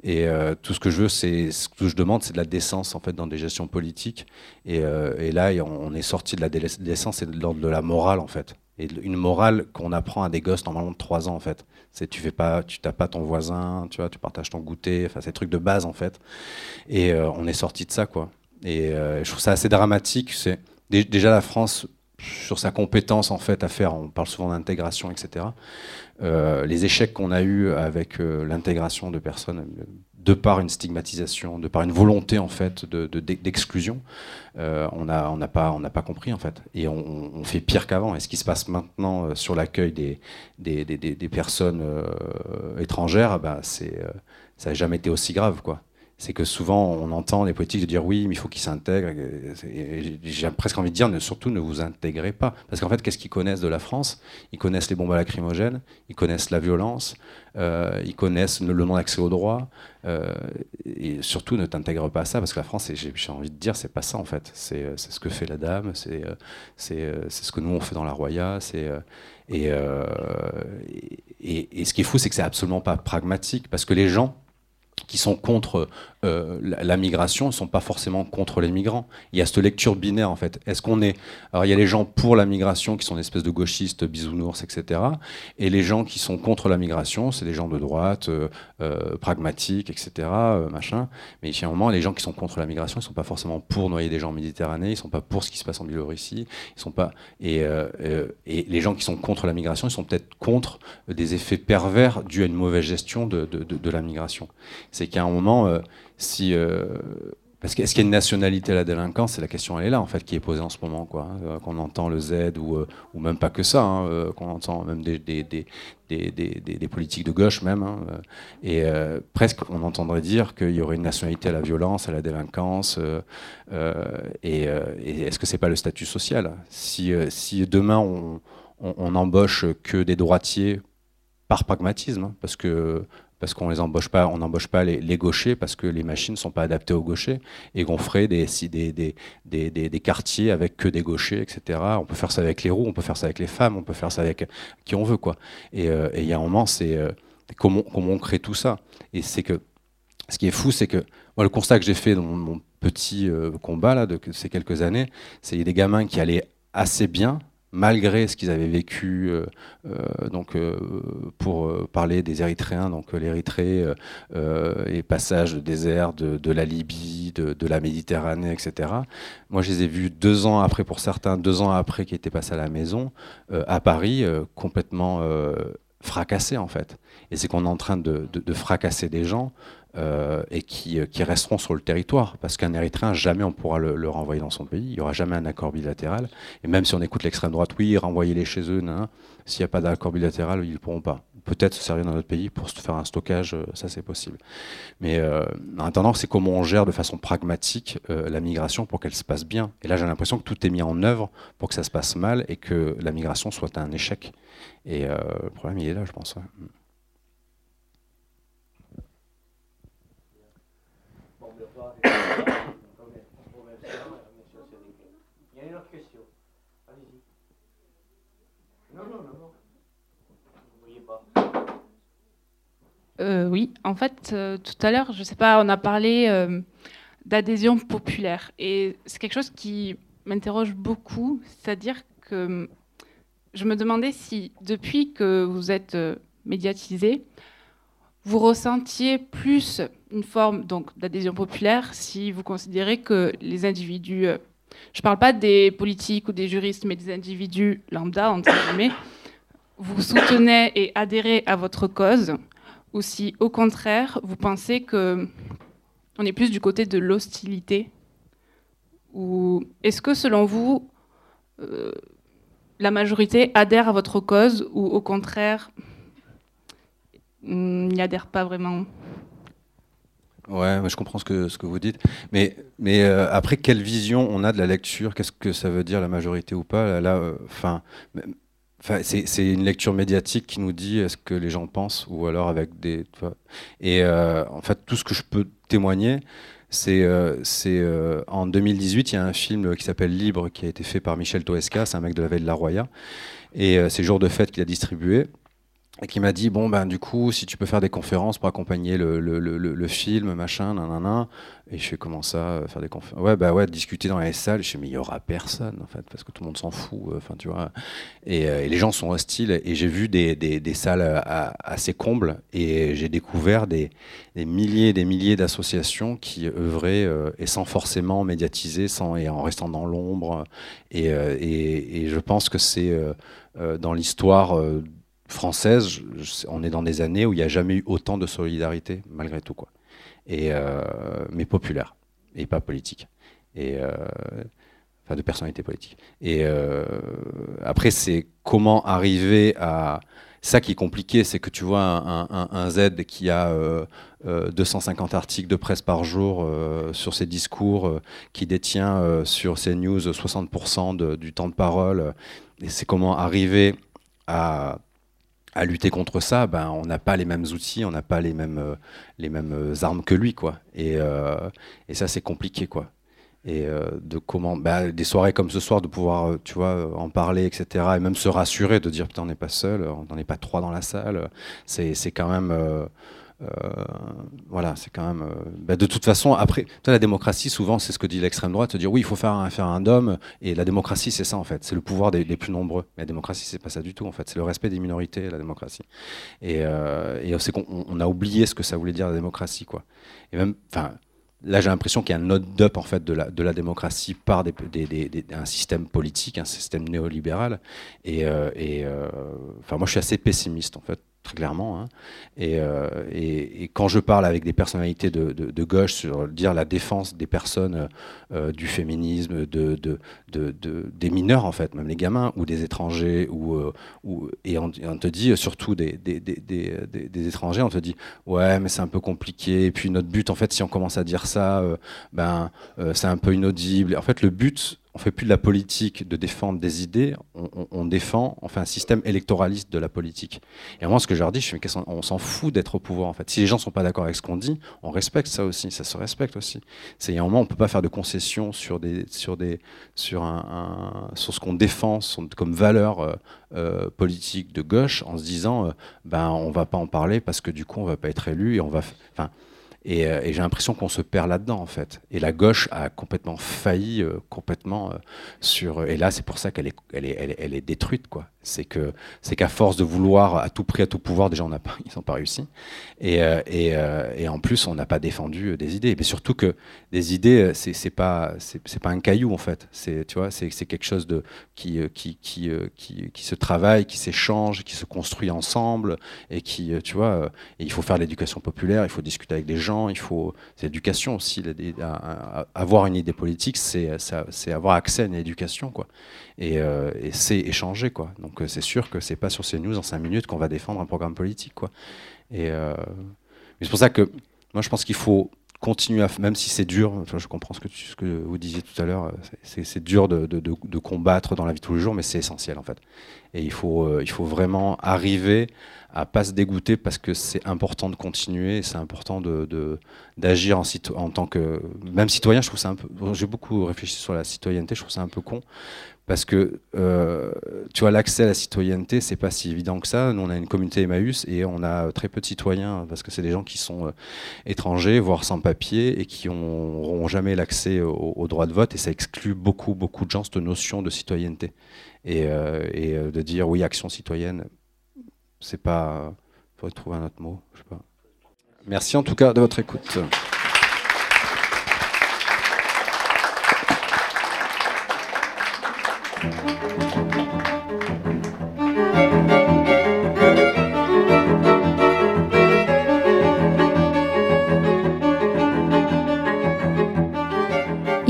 Et tout ce que je veux, c'est ce que je demande, c'est de la décence en fait dans des gestions politiques. Et, et là, on est sorti de la décence et de l'ordre de la morale en fait et une morale qu'on apprend à des gosses normalement de 3 ans en fait. Tu fais pas, tu tapes pas ton voisin, tu vois, tu partages ton goûter, enfin c'est trucs de base en fait. Et euh, on est sorti de ça quoi. Et euh, je trouve ça assez dramatique. C'est déjà la France sur sa compétence en fait à faire. On parle souvent d'intégration, etc. Euh, les échecs qu'on a eu avec l'intégration de personnes de par une stigmatisation, de par une volonté en fait d'exclusion, euh, on n'a on pas, on pas compris en fait. Et on, fait pire qu'avant. Et ce qui se passe maintenant euh, sur l'accueil des, des, personnes euh, étrangères, bah, c'est, ça n'a jamais été aussi grave. quoi c'est que souvent on entend les politiques dire oui, mais il faut qu'ils s'intègrent. J'ai presque envie de dire surtout ne vous intégrez pas. Parce qu'en fait, qu'est-ce qu'ils connaissent de la France? Ils connaissent les bombes à lacrymogènes, ils connaissent la violence, ils connaissent le non-accès aux droits. Euh, et surtout ne t'intègre pas à ça, parce que la France, j'ai envie de dire, c'est pas ça en fait. C'est ce que fait la dame, c'est ce que nous on fait dans la Roya. Et, et ce qui est fou, c'est que c'est absolument pas pragmatique, parce que les gens qui sont contre euh, la, migration ne sont pas forcément contre les migrants. Il y a cette lecture binaire en fait. Est-ce qu'on est alors il y a les gens pour la migration qui sont une espèce de gauchistes, bisounours, etc. Et les gens qui sont contre la migration, c'est des gens de droite, euh, euh, pragmatiques, etc. machin. Mais a un moment, les gens qui sont contre la migration, ils sont pas forcément pour noyer des gens en Méditerranée, ils sont pas pour ce qui se passe en Biélorussie, ils sont pas et, les gens qui sont contre la migration, ils sont peut-être contre des effets pervers dus à une mauvaise gestion de la migration. C'est qu'à un moment si euh, parce qu'est-ce qu'il y a une nationalité à la délinquance? C'est la question, elle est là, en fait, qui est posée en ce moment, quoi. Hein, qu'on entend le Z ou, euh, ou même pas que ça, hein, euh, qu'on entend même des, des, des, des, politiques de gauche, même. Hein, et presque, on entendrait dire qu'il y aurait une nationalité à la violence, à la délinquance. et, est-ce que c'est pas le statut social? Si, si demain on, on, on embauche que des droitiers par pragmatisme, parce que parce qu'on les embauche pas, on n'embauche pas les, gauchers parce que les machines ne sont pas adaptées aux gauchers et qu'on ferait des, des, quartiers avec que des gauchers, etc. On peut faire ça avec les roues, on peut faire ça avec les femmes, on peut faire ça avec qui on veut, quoi. Et euh, il y a un moment, c'est euh, comment, comment, on crée tout ça. Et c'est que ce qui est fou, c'est que moi, le constat que j'ai fait dans mon, petit euh, combat là de ces quelques années, c'est des gamins qui allaient assez bien, malgré ce qu'ils avaient vécu, euh, euh, donc euh, pour parler des Érythréens, donc l'Érythrée et passage de désert de, la Libye, de, la Méditerranée, etc. Moi, je les ai vus deux ans après, pour certains, deux ans après qu'ils étaient passés à la maison, à Paris, complètement fracassés en fait. Et c'est qu'on est en train de, fracasser des gens euh, et qui, qui, resteront sur le territoire. Parce qu'un Érythréen, jamais on pourra le, renvoyer dans son pays. Il n'y aura jamais un accord bilatéral. Et même si on écoute l'extrême droite, oui, renvoyez-les chez eux, s'il n'y a pas d'accord bilatéral, ils ne pourront pas. Peut-être se servir dans notre pays pour se faire un stockage, euh, ça c'est possible. Mais euh, en attendant, c'est comment on gère de façon pragmatique la migration pour qu'elle se passe bien. Et là, j'ai l'impression que tout est mis en œuvre pour que ça se passe mal et que la migration soit un échec. Et le problème, il est là, je pense. Il ne. Euh, oui, en fait, euh, tout à l'heure, je sais pas, on a parlé euh, d'adhésion populaire. Et c'est quelque chose qui m'interroge beaucoup, c'est-à-dire que je me demandais si, depuis que vous êtes médiatisé, vous ressentiez plus une forme d'adhésion populaire si vous considérez que les individus, euh, je ne parle pas des politiques ou des juristes, mais des individus lambda, entre guillemets, vous soutenez et adhérez à votre cause, ou si au contraire vous pensez que on est plus du côté de l'hostilité ou est-ce que selon vous euh, la majorité adhère à votre cause ou au contraire n'y adhère pas vraiment. Ouais, je comprends ce que, ce que vous dites. Mais, mais euh, après, quelle vision on a de la lecture? Qu'est-ce que ça veut dire la majorité ou pas? Là, euh, c'est une lecture médiatique qui nous dit ce que les gens pensent, ou alors avec des. Et euh, en fait, tout ce que je peux témoigner, c'est en 2018, il y a un film qui s'appelle Libre, qui a été fait par Michel Toesca, c'est un mec de la veille de la Roya, et c'est Jour de fête qu'il a distribué qui m'a dit bon ben du coup si tu peux faire des conférences pour accompagner le, le, le, le film machin nanana. Et je fais comment ça euh, faire des conférences ouais bah ouais discuter dans les salles. Je fais mais il y aura personne en fait parce que tout le monde s'en fout euh, enfin tu vois. Et, euh, et, les gens sont hostiles. Et j'ai vu des, des, des salles à, assez combles. Et j'ai découvert des, des, milliers des milliers d'associations qui œuvraient et sans forcément médiatiser sans et en restant dans l'ombre. Et, et, et, je pense que c'est dans l'histoire française, on est dans des années où il n'y a jamais eu autant de solidarité, malgré tout, quoi. Et, euh, mais populaire, et pas politique. Et, euh, enfin, de personnalité politique. Et euh, après, c'est comment arriver à. Ça qui est compliqué, c'est que tu vois un, Z qui a euh, 250 articles de presse par jour sur ses discours, qui détient sur ses news 60% de, du temps de parole. Et c'est comment arriver à à lutter contre ça, ben, on n'a pas les mêmes outils, on n'a pas les mêmes, euh, mêmes armes que lui, quoi. Et, euh, et ça, c'est compliqué, quoi. Et euh, de comment, ben, des soirées comme ce soir, de pouvoir, tu vois, en parler, etc. Et même se rassurer, de dire, putain, on n'est pas seul, on n'est pas trois dans la salle. C'est quand même euh, voilà, c'est quand même. Euh, bah, de toute façon, après, la démocratie, souvent, c'est ce que dit l'extrême droite, dire oui, il faut faire un référendum, et la démocratie, c'est ça en fait, c'est le pouvoir des, plus nombreux. Mais la démocratie, c'est pas ça du tout en fait, c'est le respect des minorités, la démocratie. Et, euh, et c'est qu'on on a oublié ce que ça voulait dire la démocratie, quoi. Et même, enfin. Là, j'ai l'impression qu'il y a un node-up en fait de la, de la démocratie par des, un système politique, un système néolibéral. Et, euh, euh, enfin, moi, je suis assez pessimiste en fait clairement. Hein. Et, euh, et, et, quand je parle avec des personnalités de, de, de gauche sur dire la défense des personnes euh, du féminisme, de, de, des mineurs en fait, même les gamins ou des étrangers, ou, euh, ou et on, on, te dit surtout des, des, des, des, étrangers, on te dit ouais mais c'est un peu compliqué. Et puis notre but en fait, si on commence à dire ça, euh, ben euh, c'est un peu inaudible. En fait, le but on fait plus de la politique de défendre des idées, on, on, on, défend, un système électoraliste de la politique. Et moi, ce que je leur dis, je fais, on s'en fout d'être au pouvoir, en fait. Si les gens sont pas d'accord avec ce qu'on dit, on respecte ça aussi, ça se respecte aussi. C'est, un moment, on peut pas faire de concessions sur des, sur des, sur un, sur ce qu'on défend comme valeur euh, euh, politique de gauche, en se disant, euh, ben, on va pas en parler parce que du coup, on va pas être élu et on va, et, euh, et j'ai l'impression qu'on se perd là-dedans, en fait. Et la gauche a complètement failli, euh, complètement euh, sur. Et là, c'est pour ça qu'elle est, elle est, elle est, détruite, quoi. C'est que, c'est qu'à force de vouloir à tout prix, à tout pouvoir, déjà, on n'a pas, ils n'ont pas réussi. Et, et, et, en plus, on n'a pas défendu des idées. Mais surtout que des idées, c'est, c'est pas, c'est, c'est pas un caillou, en fait. C'est, tu vois, c'est, c'est quelque chose de qui, qui, qui, qui, qui se travaille, qui s'échange, qui se construit ensemble, et qui, tu vois, et il faut faire l'éducation populaire, il faut discuter avec des gens il faut. C'est l'éducation aussi. avoir une idée politique, c'est avoir accès à une éducation, quoi. Et, euh, c'est échanger, quoi. Donc euh, c'est sûr que c'est pas sur ces news en 5 minutes qu'on va défendre un programme politique, quoi. Et euh, c'est pour ça que moi je pense qu'il faut continuer à, même si c'est dur, je comprends ce que, vous disiez tout à l'heure, c'est dur de, combattre dans la vie tous les jours, mais c'est essentiel en fait. Et il faut, il faut vraiment arriver à pas se dégoûter parce que c'est important de continuer, c'est important d'agir en, en, tant que même citoyen. Je trouve ça un peu. J'ai beaucoup réfléchi sur la citoyenneté. Je trouve ça un peu con parce que euh, tu vois l'accès à la citoyenneté, c'est pas si évident que ça. Nous, on a une communauté Emmaüs et on a très peu de citoyens parce que c'est des gens qui sont euh, étrangers, voire sans papier et qui n'auront jamais l'accès au, droit de vote et ça exclut beaucoup beaucoup de gens cette notion de citoyenneté et, euh, de dire oui action citoyenne c'est pas. Il faudrait trouver un autre mot. Je sais pas. Merci en tout cas de votre écoute. Il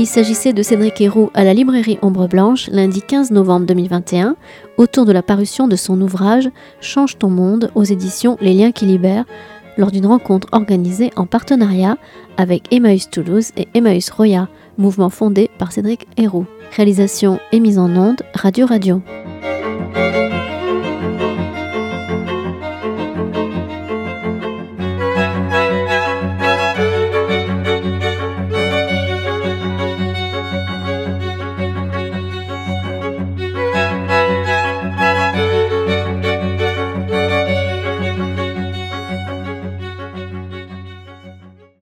s'agissait de Cédric Héroux à la librairie Ombre Blanche lundi 15 novembre 2021 autour de la parution de son ouvrage Change ton monde aux éditions Les liens qui libèrent lors d'une rencontre organisée en partenariat avec Emmaüs Toulouse et Emmaüs Roya, mouvement fondé par Cédric Héroux. Réalisation et mise en onde Radio Radio.